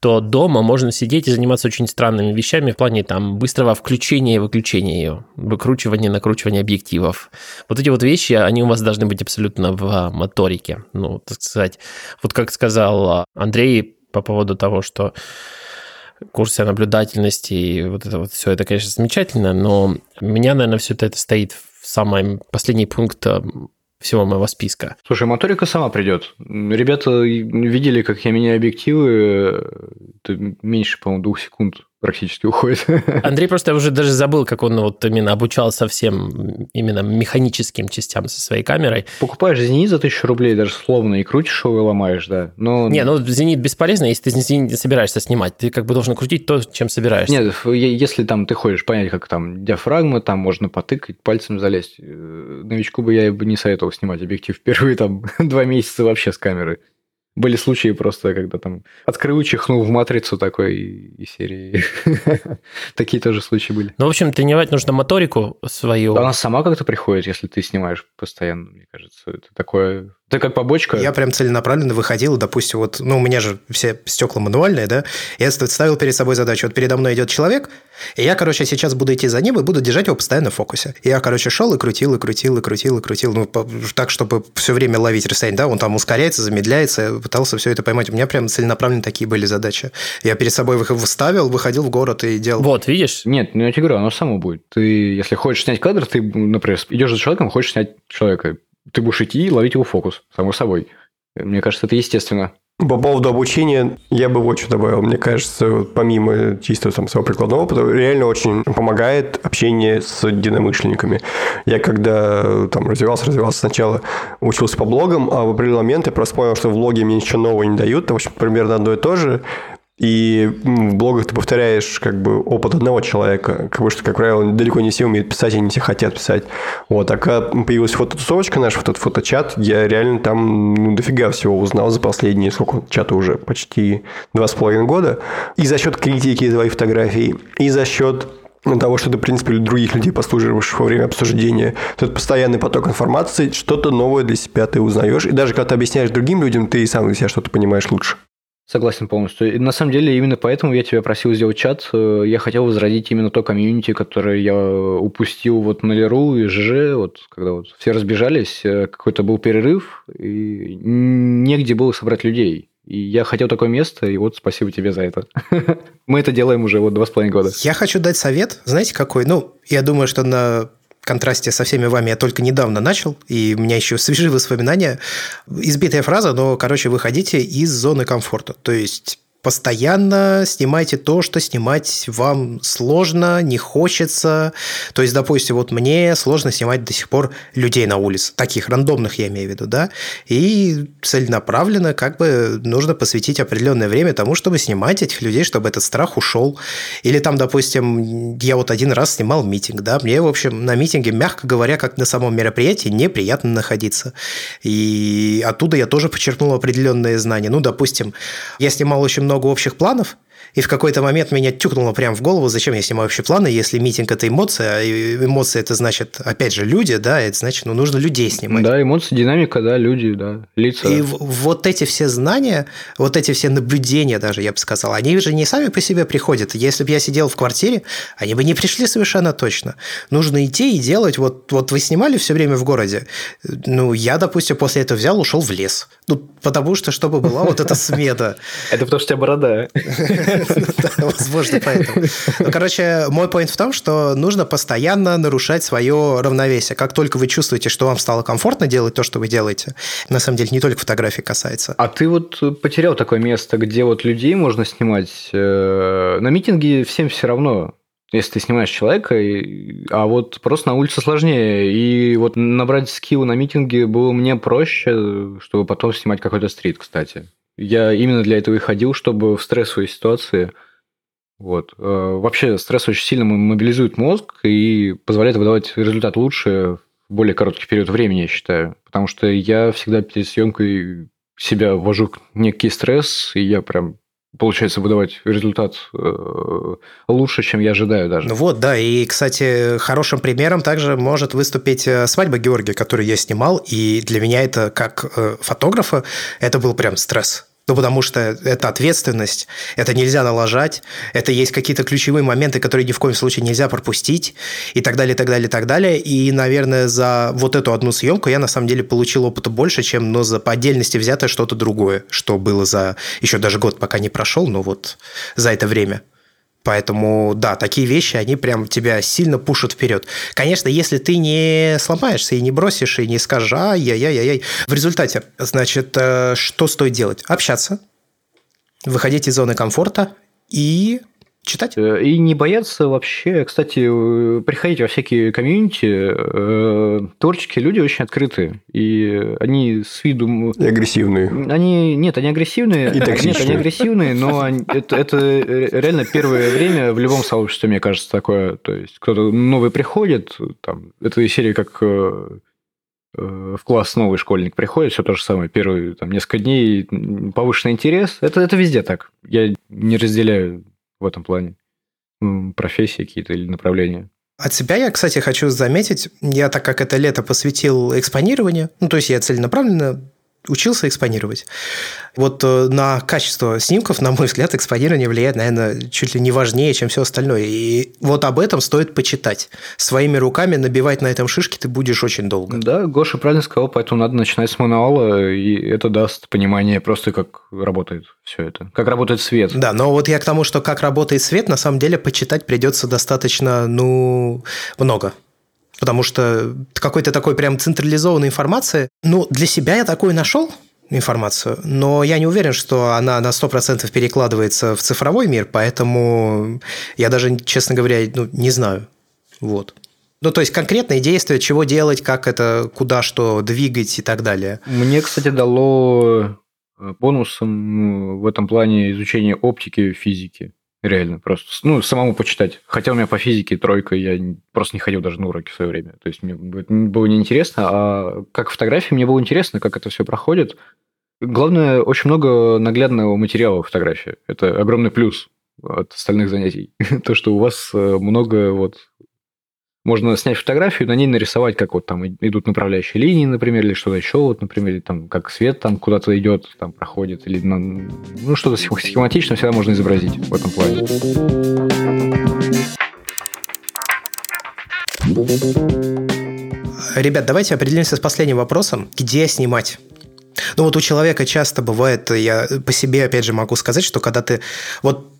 C: то дома можно сидеть и заниматься очень странными вещами в плане там быстрого включения и выключения ее, выкручивания, накручивания объективов. Вот эти вот вещи, они у вас должны быть абсолютно в моторике. Ну, так сказать, вот как сказал Андрей по поводу того, что курсы наблюдательности и вот это вот все, это, конечно, замечательно, но у меня, наверное, все это, это стоит в самый последний пункт э, всего моего списка.
D: Слушай, моторика сама придет. Ребята видели, как я меняю объективы, это меньше, по-моему, двух секунд практически уходит.
C: Андрей просто уже даже забыл, как он вот именно обучался всем именно механическим частям со своей камерой.
D: Покупаешь «Зенит» за тысячу рублей даже словно и крутишь его и ломаешь, да. Но...
C: Не, ну «Зенит» бесполезно, если ты «Зенит» собираешься снимать. Ты как бы должен крутить то, чем собираешься.
D: Нет, если там ты хочешь понять, как там диафрагма, там можно потыкать, пальцем залезть. Э, новичку бы я бы не советовал снимать объектив впервые там два месяца вообще с камеры. Были случаи просто, когда там открыл, чихнул в матрицу такой и серии. Такие тоже случаи были.
C: Ну, в общем, тренировать нужно моторику свою.
D: Она сама как-то приходит, если ты снимаешь постоянно, мне кажется. Это такое это как побочка.
A: Я прям целенаправленно выходил, допустим, вот, ну, у меня же все стекла мануальные, да, я ставил перед собой задачу, вот передо мной идет человек, и я, короче, сейчас буду идти за ним и буду держать его постоянно в фокусе. Я, короче, шел и крутил, и крутил, и крутил, и крутил, ну, так, чтобы все время ловить расстояние, да, он там ускоряется, замедляется, пытался все это поймать. У меня прям целенаправленно такие были задачи. Я перед собой их выставил, выходил в город и делал.
C: Вот, видишь?
D: Нет, ну я тебе говорю, оно само будет. Ты, если хочешь снять кадр, ты, например, идешь за человеком, хочешь снять человека. Ты будешь идти и ловить его фокус, само собой. Мне кажется, это естественно.
B: По поводу обучения я бы вот что добавил. Мне кажется, помимо чисто там, своего прикладного опыта, реально очень помогает общение с единомышленниками. Я когда там развивался, развивался сначала, учился по блогам, а в определенный момент я просто понял, что в блоге мне ничего нового не дают, в общем, примерно одно и то же. И в блогах ты повторяешь как бы опыт одного человека, как бы, что, как правило, далеко не все умеют писать, и не все хотят писать. Вот, а когда появилась фототусовочка наша, вот этот фоточат, я реально там ну, дофига всего узнал за последние, сколько чата уже, почти два с половиной года. И за счет критики твоих фотографий, и за счет того, что ты, в принципе, других людей послуживаешь во время обсуждения. Тут постоянный поток информации, что-то новое для себя ты узнаешь. И даже когда ты объясняешь другим людям, ты и сам для себя что-то понимаешь лучше.
D: Согласен полностью. И на самом деле именно поэтому я тебя просил сделать чат. Э, я хотел возродить именно то комьюнити, которое я упустил вот на Леру и ЖЖ, вот когда вот все разбежались, э, какой-то был перерыв, и негде было собрать людей. И я хотел такое место, и вот спасибо тебе за это. Мы это делаем уже вот два с половиной года.
A: Я хочу дать совет, знаете, какой? Ну, я думаю, что на контрасте со всеми вами я только недавно начал, и у меня еще свежие воспоминания. Избитая фраза, но, короче, выходите из зоны комфорта. То есть постоянно снимайте то, что снимать вам сложно, не хочется. То есть, допустим, вот мне сложно снимать до сих пор людей на улице, таких рандомных я имею в виду, да, и целенаправленно как бы нужно посвятить определенное время тому, чтобы снимать этих людей, чтобы этот страх ушел. Или там, допустим, я вот один раз снимал митинг, да, мне, в общем, на митинге, мягко говоря, как на самом мероприятии, неприятно находиться. И оттуда я тоже почерпнул определенные знания. Ну, допустим, я снимал очень много много общих планов, и в какой-то момент меня тюкнуло прямо в голову, зачем я снимаю общие планы, если митинг – это эмоция, а эмоции – это значит, опять же, люди, да, это значит, ну, нужно людей снимать.
D: Да, эмоции, динамика, да, люди, да, лица.
A: И вот эти все знания, вот эти все наблюдения даже, я бы сказал, они же не сами по себе приходят. Если бы я сидел в квартире, они бы не пришли совершенно точно. Нужно идти и делать, вот, вот вы снимали все время в городе, ну, я, допустим, после этого взял, ушел в лес. Ну, потому что, чтобы была вот эта смета.
D: Это потому что у тебя борода.
A: Возможно, поэтому. Ну, короче, мой поинт в том, что нужно постоянно нарушать свое равновесие. Как только вы чувствуете, что вам стало комфортно делать то, что вы делаете, на самом деле не только фотографии касается.
D: А ты вот потерял такое место, где вот людей можно снимать. Э, на митинге всем все равно если ты снимаешь человека, а вот просто на улице сложнее. И вот набрать скилл на митинге было мне проще, чтобы потом снимать какой-то стрит, кстати. Я именно для этого и ходил, чтобы в стрессовой ситуации... Вот. Э, вообще стресс очень сильно мобилизует мозг и позволяет выдавать результат лучше в более короткий период времени, я считаю. Потому что я всегда перед съемкой себя ввожу в некий стресс, и я прям получается выдавать результат э, лучше, чем я ожидаю даже.
A: Ну вот, да, и, кстати, хорошим примером также может выступить э, свадьба Георгия, которую я снимал, и для меня это, как э, фотографа, это был прям стресс. Ну, потому что это ответственность, это нельзя налажать, это есть какие-то ключевые моменты, которые ни в коем случае нельзя пропустить, и так далее, и так далее, и так далее. И, наверное, за вот эту одну съемку я на самом деле получил опыта больше, чем но за по отдельности взятое что-то другое, что было за еще даже год пока не прошел, но вот за это время. Поэтому, да, такие вещи, они прям тебя сильно пушат вперед. Конечно, если ты не сломаешься и не бросишь, и не скажешь, ай-яй-яй-яй. В результате, значит, э, что стоит делать? Общаться, выходить из зоны комфорта и читать.
D: Э, и не бояться вообще, кстати, э, приходить во всякие комьюнити, э, творческие люди очень открытые, и они с виду...
B: И агрессивные.
D: Они, нет, они агрессивные.
B: И
D: Нет, они агрессивные, но это, это реально первое время в любом сообществе, мне кажется, такое. То есть, кто-то новый приходит, там, это из серии как в класс новый школьник приходит, все то же самое, первые там, несколько дней повышенный интерес. Это, это везде так. Я не разделяю в этом плане? Профессии какие-то или направления?
A: От себя я, кстати, хочу заметить, я так как это лето посвятил экспонированию, ну, то есть я целенаправленно учился экспонировать. Вот э, на качество снимков, на мой взгляд, экспонирование влияет, наверное, чуть ли не важнее, чем все остальное. И вот об этом стоит почитать. Своими руками набивать на этом шишки ты будешь очень долго.
D: Да, Гоша правильно сказал, поэтому надо начинать с мануала, и это даст понимание просто, как работает все это, как работает свет.
A: Да, но вот я к тому, что как работает свет, на самом деле почитать придется достаточно, ну, много потому что какой-то такой прям централизованной информации. Ну, для себя я такую нашел, информацию, но я не уверен, что она на 100% перекладывается в цифровой мир, поэтому я даже, честно говоря, ну, не знаю. Вот. Ну, то есть конкретные действия, чего делать, как это, куда что двигать и так далее.
D: Мне, кстати, дало э, бонусом в этом плане изучение оптики физики. Реально, просто, ну, самому почитать. Хотя у меня по физике тройка, я просто не ходил даже на уроки в свое время. То есть мне было неинтересно, а как фотографии мне было интересно, как это все проходит. Главное, очень много наглядного материала в фотографии. Это огромный плюс от остальных занятий. То, что у вас э, много вот можно снять фотографию, на ней нарисовать, как вот там идут направляющие линии, например, или что-то еще, вот, например, или там как свет там куда-то идет, там проходит, или ну, что-то схематично всегда можно изобразить в этом плане.
A: Ребят, давайте определимся с последним вопросом. Где снимать? Ну вот у человека часто бывает, я по себе опять же могу сказать, что когда ты вот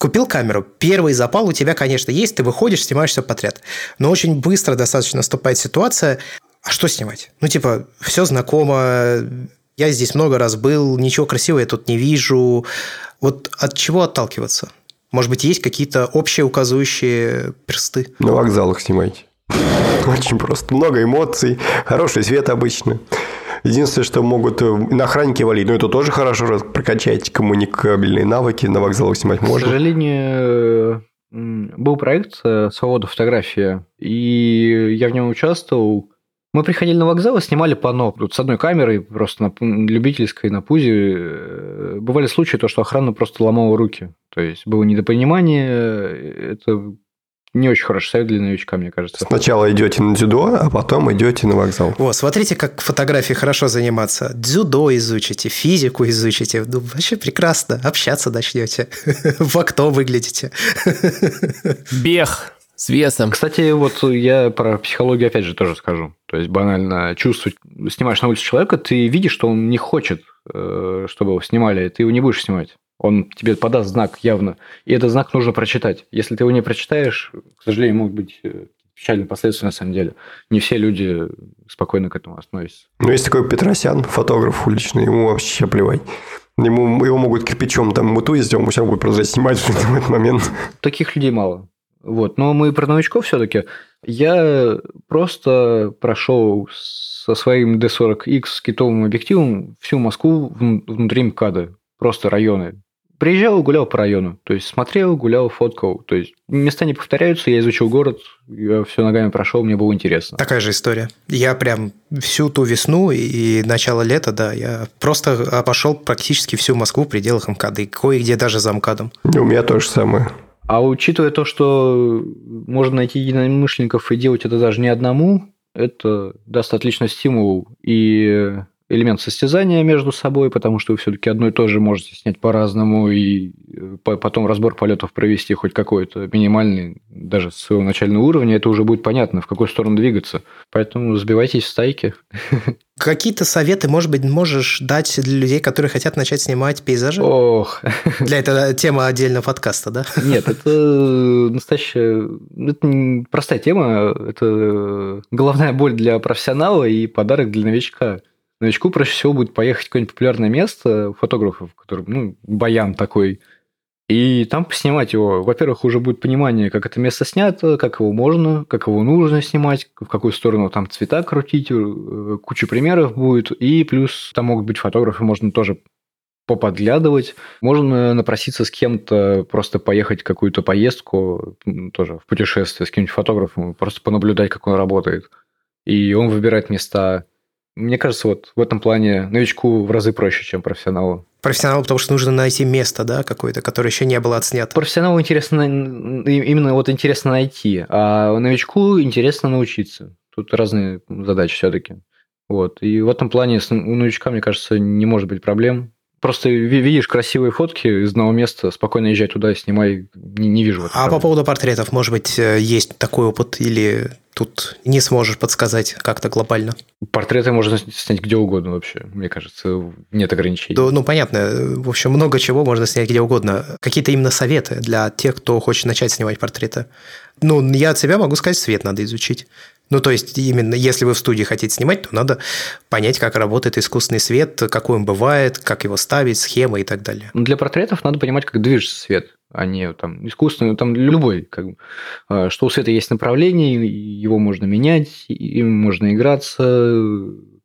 A: Купил камеру, первый запал у тебя, конечно, есть, ты выходишь, снимаешь все подряд. Но очень быстро достаточно наступает ситуация, а что снимать? Ну, типа, все знакомо, я здесь много раз был, ничего красивого я тут не вижу. Вот от чего отталкиваться? Может быть, есть какие-то общие указывающие персты?
B: На вокзалах снимайте. Очень просто. Много эмоций, хороший свет обычно. Единственное, что могут э, на охраннике валить, но это тоже хорошо прокачать коммуникабельные навыки на вокзалах снимать можно.
D: К сожалению, был проект э, «Свобода фотография», и я в нем участвовал. Мы приходили на вокзал и снимали. Тут с одной камерой, просто на любительской, на пузе. Э, бывали случаи, то, что охрана просто ломала руки. То есть было недопонимание, это не очень хороший совет для новичка, мне кажется.
B: Сначала идете на дзюдо, а потом идете на вокзал.
A: О, смотрите, как фотографии хорошо заниматься. Дзюдо изучите, физику изучите. Ну, вообще прекрасно. Общаться начнете. В окно выглядите.
C: Бег с весом.
D: Кстати, вот я про психологию опять же тоже скажу. То есть банально чувствовать, снимаешь на улице человека, ты видишь, что он не хочет, э, чтобы его снимали, ты его не будешь снимать. Он тебе подаст знак явно. И этот знак нужно прочитать. Если ты его не прочитаешь, к сожалению, могут быть э, печальные последствия на самом деле. Не все люди спокойно к этому относятся.
B: Ну, есть такой Петросян, фотограф уличный, ему вообще плевать. Ему, его могут кирпичом там мутузить, он все равно будет продолжать снимать в этот момент.
D: Таких людей мало. Вот. Но мы про новичков все-таки. Я просто прошел со своим D40X с китовым объективом всю Москву внутри МКАДа. Просто районы. Приезжал, гулял по району. То есть смотрел, гулял, фоткал. То есть места не повторяются, я изучил город, я все ногами прошел, мне было интересно.
A: Такая же история. Я прям всю ту весну и начало лета, да, я просто обошел практически всю Москву в пределах МКАД, и кое-где даже за МКАДом.
B: У меня то же самое.
D: А учитывая то, что можно найти единомышленников и делать это даже не одному, это даст отличный стимул и элемент состязания между собой, потому что вы все-таки одно и то же можете снять по-разному и э, потом разбор полетов провести хоть какой-то минимальный, даже с своего начального уровня, это уже будет понятно, в какую сторону двигаться. Поэтому сбивайтесь в стайки.
A: Какие-то советы, может быть, можешь дать для людей, которые хотят начать снимать пейзажи?
D: Ох.
A: Для этого тема отдельного подкаста, да?
D: Нет, это настоящая... Это простая тема. Это головная боль для профессионала и подарок для новичка новичку проще всего будет поехать в какое-нибудь популярное место фотографов, который, ну, баян такой, и там поснимать его. Во-первых, уже будет понимание, как это место снято, как его можно, как его нужно снимать, в какую сторону там цвета крутить, э, куча примеров будет. И плюс там могут быть фотографы, можно тоже поподглядывать. Можно напроситься с кем-то, просто поехать в какую-то поездку, тоже в путешествие с каким-нибудь фотографом, просто понаблюдать, как он работает. И он выбирает места, мне кажется, вот в этом плане новичку в разы проще, чем профессионалу.
A: Профессионалу, потому что нужно найти место, да, какое-то, которое еще не было отснято.
D: Профессионалу интересно, именно вот интересно найти, а новичку интересно научиться. Тут разные задачи все-таки. Вот. И в этом плане у новичка, мне кажется, не может быть проблем. Просто видишь красивые фотки из одного места, спокойно езжай туда, снимай, не, не вижу.
A: А по поводу портретов, может быть, э, есть такой опыт или тут не сможешь подсказать как-то глобально?
D: Портреты можно снять где угодно вообще, мне кажется, нет ограничений.
A: Да, ну, понятно, в общем, много чего можно снять где угодно. Какие-то именно советы для тех, кто хочет начать снимать портреты? Ну, я от себя могу сказать, свет надо изучить. Ну, то есть, именно если вы в студии хотите снимать, то надо понять, как работает искусственный свет, какой он бывает, как его ставить, схемы и так далее.
D: Для портретов надо понимать, как движется свет, а не там искусственный, там любой. Как бы, а, что у света есть направление, его можно менять, им можно играться.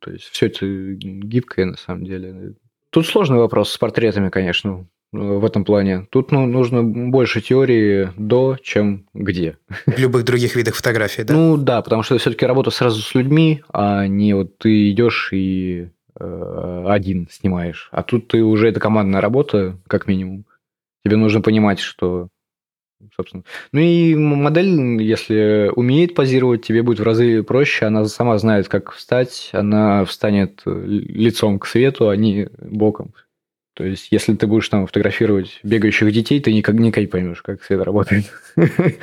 D: То есть, все это гибкое на самом деле. Тут сложный вопрос с портретами, конечно в этом плане. Тут ну, нужно больше теории до, чем где.
A: В любых других видах фотографий, да?
D: Ну да, потому что все-таки работа сразу с людьми, а не вот ты идешь и э, один снимаешь. А тут ты уже это командная работа, как минимум. Тебе нужно понимать, что собственно. Ну и модель, если умеет позировать, тебе будет в разы проще. Она сама знает, как встать. Она встанет лицом к свету, а не боком. То есть, если ты будешь там фотографировать бегающих детей, ты никак, никак поймешь, как свет работает.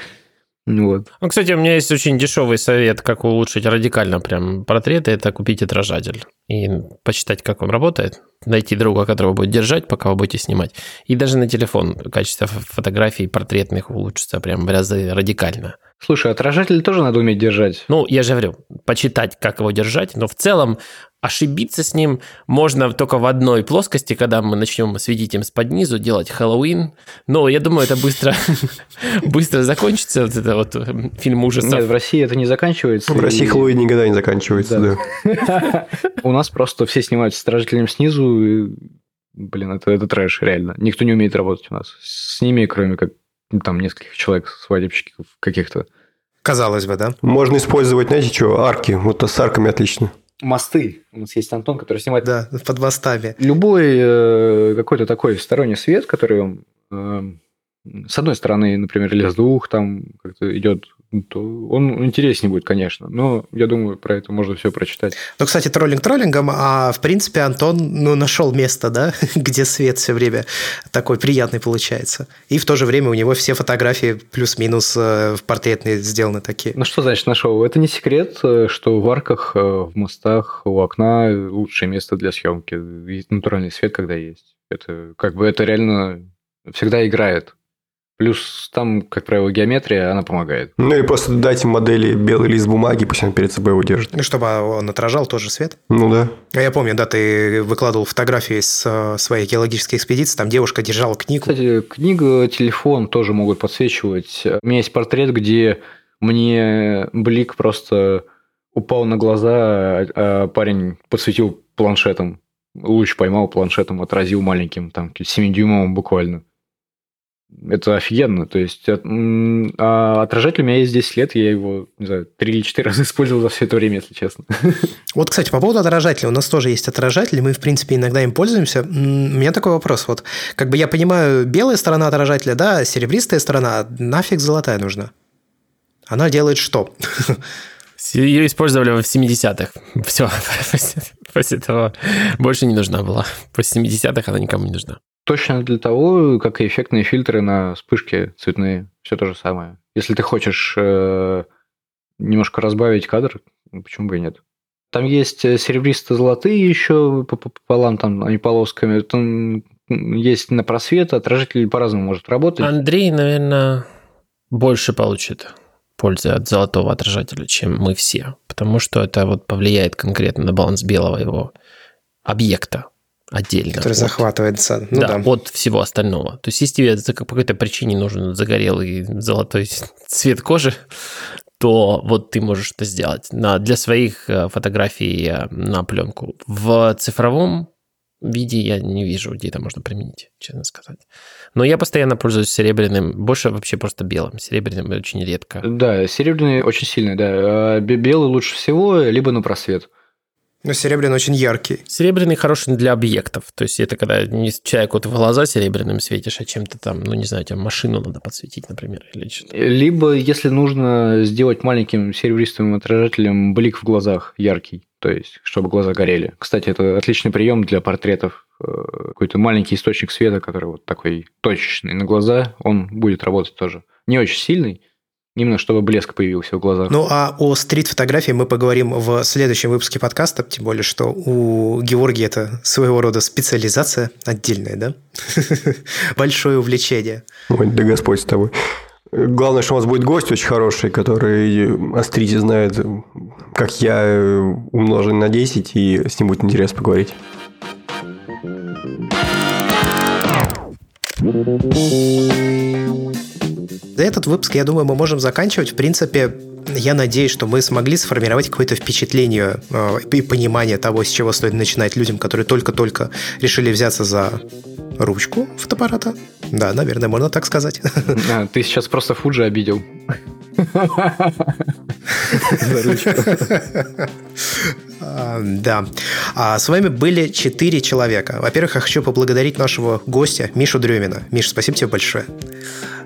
C: Вот. Ну, кстати, у меня есть очень дешевый совет, как улучшить радикально прям портреты. Это купить отражатель и почитать, как он работает. Найти друга, которого будет держать, пока вы будете снимать. И даже на телефон качество фотографий портретных улучшится прям в разы радикально.
D: Слушай, отражатель тоже надо уметь держать.
C: Ну, я же говорю, почитать, как его держать, но в целом ошибиться с ним можно только в одной плоскости, когда мы начнем светить им с под низу, делать Хэллоуин. Но я думаю, это быстро, быстро закончится, вот это вот э, фильм ужасов.
D: Нет, в России это не заканчивается.
B: В России Хэллоуин никогда не заканчивается,
D: да. У нас просто все снимают с отражателем снизу, блин, это, это трэш, реально. Никто не умеет работать у нас с ними, кроме как там нескольких человек, свадебщиков каких-то.
A: Казалось бы, да?
B: Можно использовать, знаете что, арки. Вот с арками отлично
D: мосты. У нас есть Антон, который снимает...
A: Да, под мостами.
D: Любой э, какой-то такой сторонний свет, который э, с одной стороны, например, или с двух там как-то идет то он интереснее будет, конечно. Но я думаю, про это можно все прочитать.
A: Ну, кстати, троллинг троллингом, а в принципе Антон ну, нашел место, да, где свет все время такой приятный получается. И в то же время у него все фотографии плюс-минус э, в портретные сделаны такие.
D: Ну, что значит нашел? Это не секрет, э, что в арках, э, в мостах, у окна лучшее место для съемки. Натуральный свет, когда есть. Это как бы это реально всегда играет. Плюс там, как правило, геометрия, она помогает.
B: Ну и просто дайте модели белый лист бумаги, пусть он перед собой его держит.
A: Ну, чтобы он отражал тоже свет.
B: Ну да.
A: А я помню, да, ты выкладывал фотографии с э, своей геологической экспедиции, там девушка держала книгу.
D: Кстати, книга, телефон тоже могут подсвечивать. У меня есть портрет, где мне блик просто упал на глаза, а парень подсветил планшетом. Луч поймал планшетом, отразил маленьким, там, 7-дюймовым буквально это офигенно. То есть, а отражатель у меня есть 10 лет, я его, не знаю, 3 или 4 раза использовал за все это время, если честно.
A: Вот, кстати, по поводу отражателя. У нас тоже есть отражатели, мы, в принципе, иногда им пользуемся. У меня такой вопрос. Вот, как бы я понимаю, белая сторона отражателя, да, серебристая сторона, нафиг золотая нужна? Она делает что?
C: Ее использовали в 70-х. Все, после этого больше не нужна была. После 70-х она никому не нужна.
D: Точно для того, как и эффектные фильтры на вспышки цветные. Все то же самое. Если ты хочешь э, немножко разбавить кадр, почему бы и нет? Там есть э, серебристо-золотые еще пополам, там они полосками. Там есть на просвет, отражатель по-разному может работать.
C: Андрей, наверное, больше получит пользы от золотого отражателя, чем мы все. Потому что это вот повлияет конкретно на баланс белого его объекта отдельно.
A: Который от, захватывается.
C: Ну, да, да, от всего остального. То есть, если тебе по какой-то причине нужен загорелый золотой цвет кожи, то вот ты можешь это сделать на, для своих э, фотографий э, на пленку. В цифровом виде я не вижу, где это можно применить, честно сказать. Но я постоянно пользуюсь серебряным, больше вообще просто белым. Серебряным очень редко.
D: Да, серебряный очень сильный, да. А белый лучше всего, либо на просвет.
A: Но серебряный очень яркий.
C: Серебряный хороший для объектов. То есть это когда не человеку вот в глаза серебряным светишь, а чем-то там, ну не знаю, тебе машину надо подсветить, например, или что-то.
D: Либо если нужно сделать маленьким серебристым отражателем блик в глазах яркий, то есть, чтобы глаза горели. Кстати, это отличный прием для портретов. Э, какой-то маленький источник света, который вот такой точечный на глаза, он будет работать тоже. Не очень сильный, Именно чтобы блеск появился в глазах.
A: Ну, а о стрит-фотографии мы поговорим в следующем выпуске подкаста, тем более, что у Георгия это своего рода специализация отдельная, да? Большое увлечение.
B: Ой, да Господь с тобой. Главное, что у вас будет гость очень хороший, который о стрите знает, как я, умножен на 10, и с ним будет интересно поговорить.
A: Этот выпуск, я думаю, мы можем заканчивать. В принципе, я надеюсь, что мы смогли сформировать какое-то впечатление э, и понимание того, с чего стоит начинать людям, которые только-только решили взяться за ручку фотоаппарата. Да, наверное, можно так сказать.
D: А, ты сейчас просто Фуджи обидел.
A: А, да. А с вами были четыре человека. Во-первых, я хочу поблагодарить нашего гостя Мишу Дрюмина. Миш, спасибо тебе большое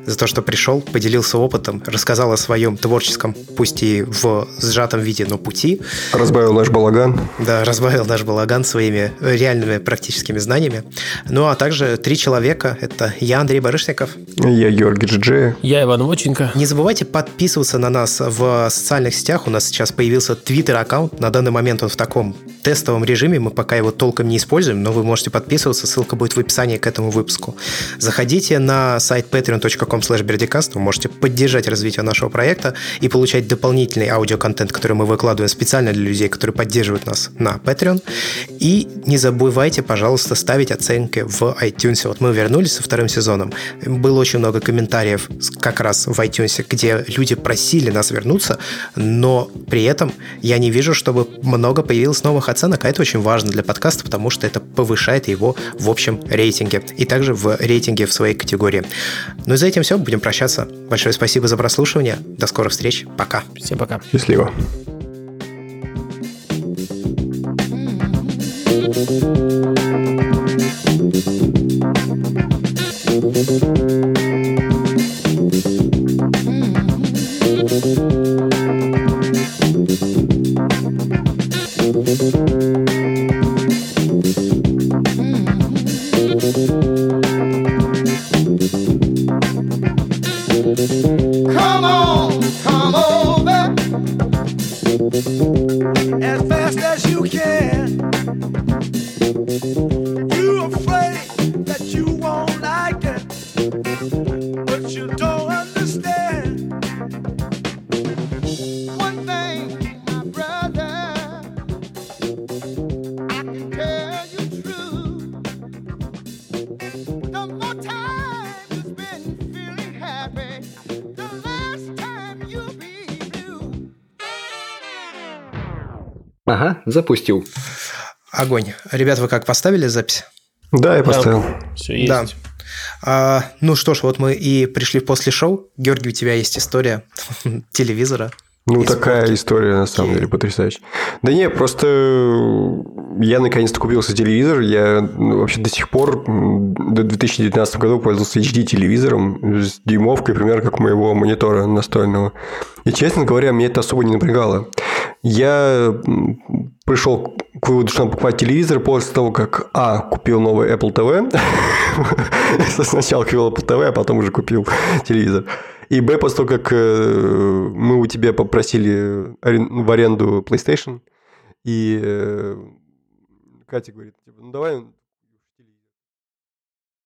A: за то, что пришел, поделился опытом, рассказал о своем творческом, пусть и в сжатом виде, но пути.
B: Разбавил наш балаган.
A: Да, разбавил наш балаган своими реальными практическими знаниями. Ну, а также три человека. Это я, Андрей Барышников.
B: Я, Георгий Джиджи.
C: Я, Иван Воченко.
A: Не забывайте подписываться на нас в социальных сетях. У нас сейчас появился твиттер-аккаунт. На данный момент он в таком тестовом режиме. Мы пока его толком не используем, но вы можете подписываться. Ссылка будет в описании к этому выпуску. Заходите на сайт patreon.com slash вы можете поддержать развитие нашего проекта и получать дополнительный аудиоконтент, который мы выкладываем специально для людей, которые поддерживают нас на Patreon. И не забывайте, пожалуйста, ставить оценки в iTunes. Вот мы вернулись со вторым сезоном. Было очень много комментариев как раз в iTunes, где люди просили нас вернуться, но при этом я не вижу, чтобы много появилось новых оценок, а это очень важно для подкаста, потому что это повышает его в общем рейтинге и также в рейтинге в своей категории. Ну и за этим все, будем прощаться. Большое спасибо за прослушивание. До скорых встреч. Пока.
C: Всем пока.
B: Счастливо.
D: Запустил.
A: Огонь. Ребят, вы как, поставили запись?
B: Да, я поставил.
C: Да, все есть.
A: Да. А, ну что ж, вот мы и пришли после шоу. Георгий, у тебя есть история телевизора.
B: Ну, такая спорки. история, на самом деле, потрясающая. Да не, просто я наконец-то купился телевизор. Я ну, вообще до сих пор, до 2019 года пользовался HD-телевизором с дюймовкой, примерно как у моего монитора настольного. И, честно говоря, мне это особо не напрягало. Я пришел к выводу, что надо покупать телевизор после того, как, а, купил новый Apple TV. Сначала купил Apple TV, а потом уже купил телевизор. И Б, после того, как э, мы у тебя попросили в аренду PlayStation, и э, Катя говорит, типа, ну давай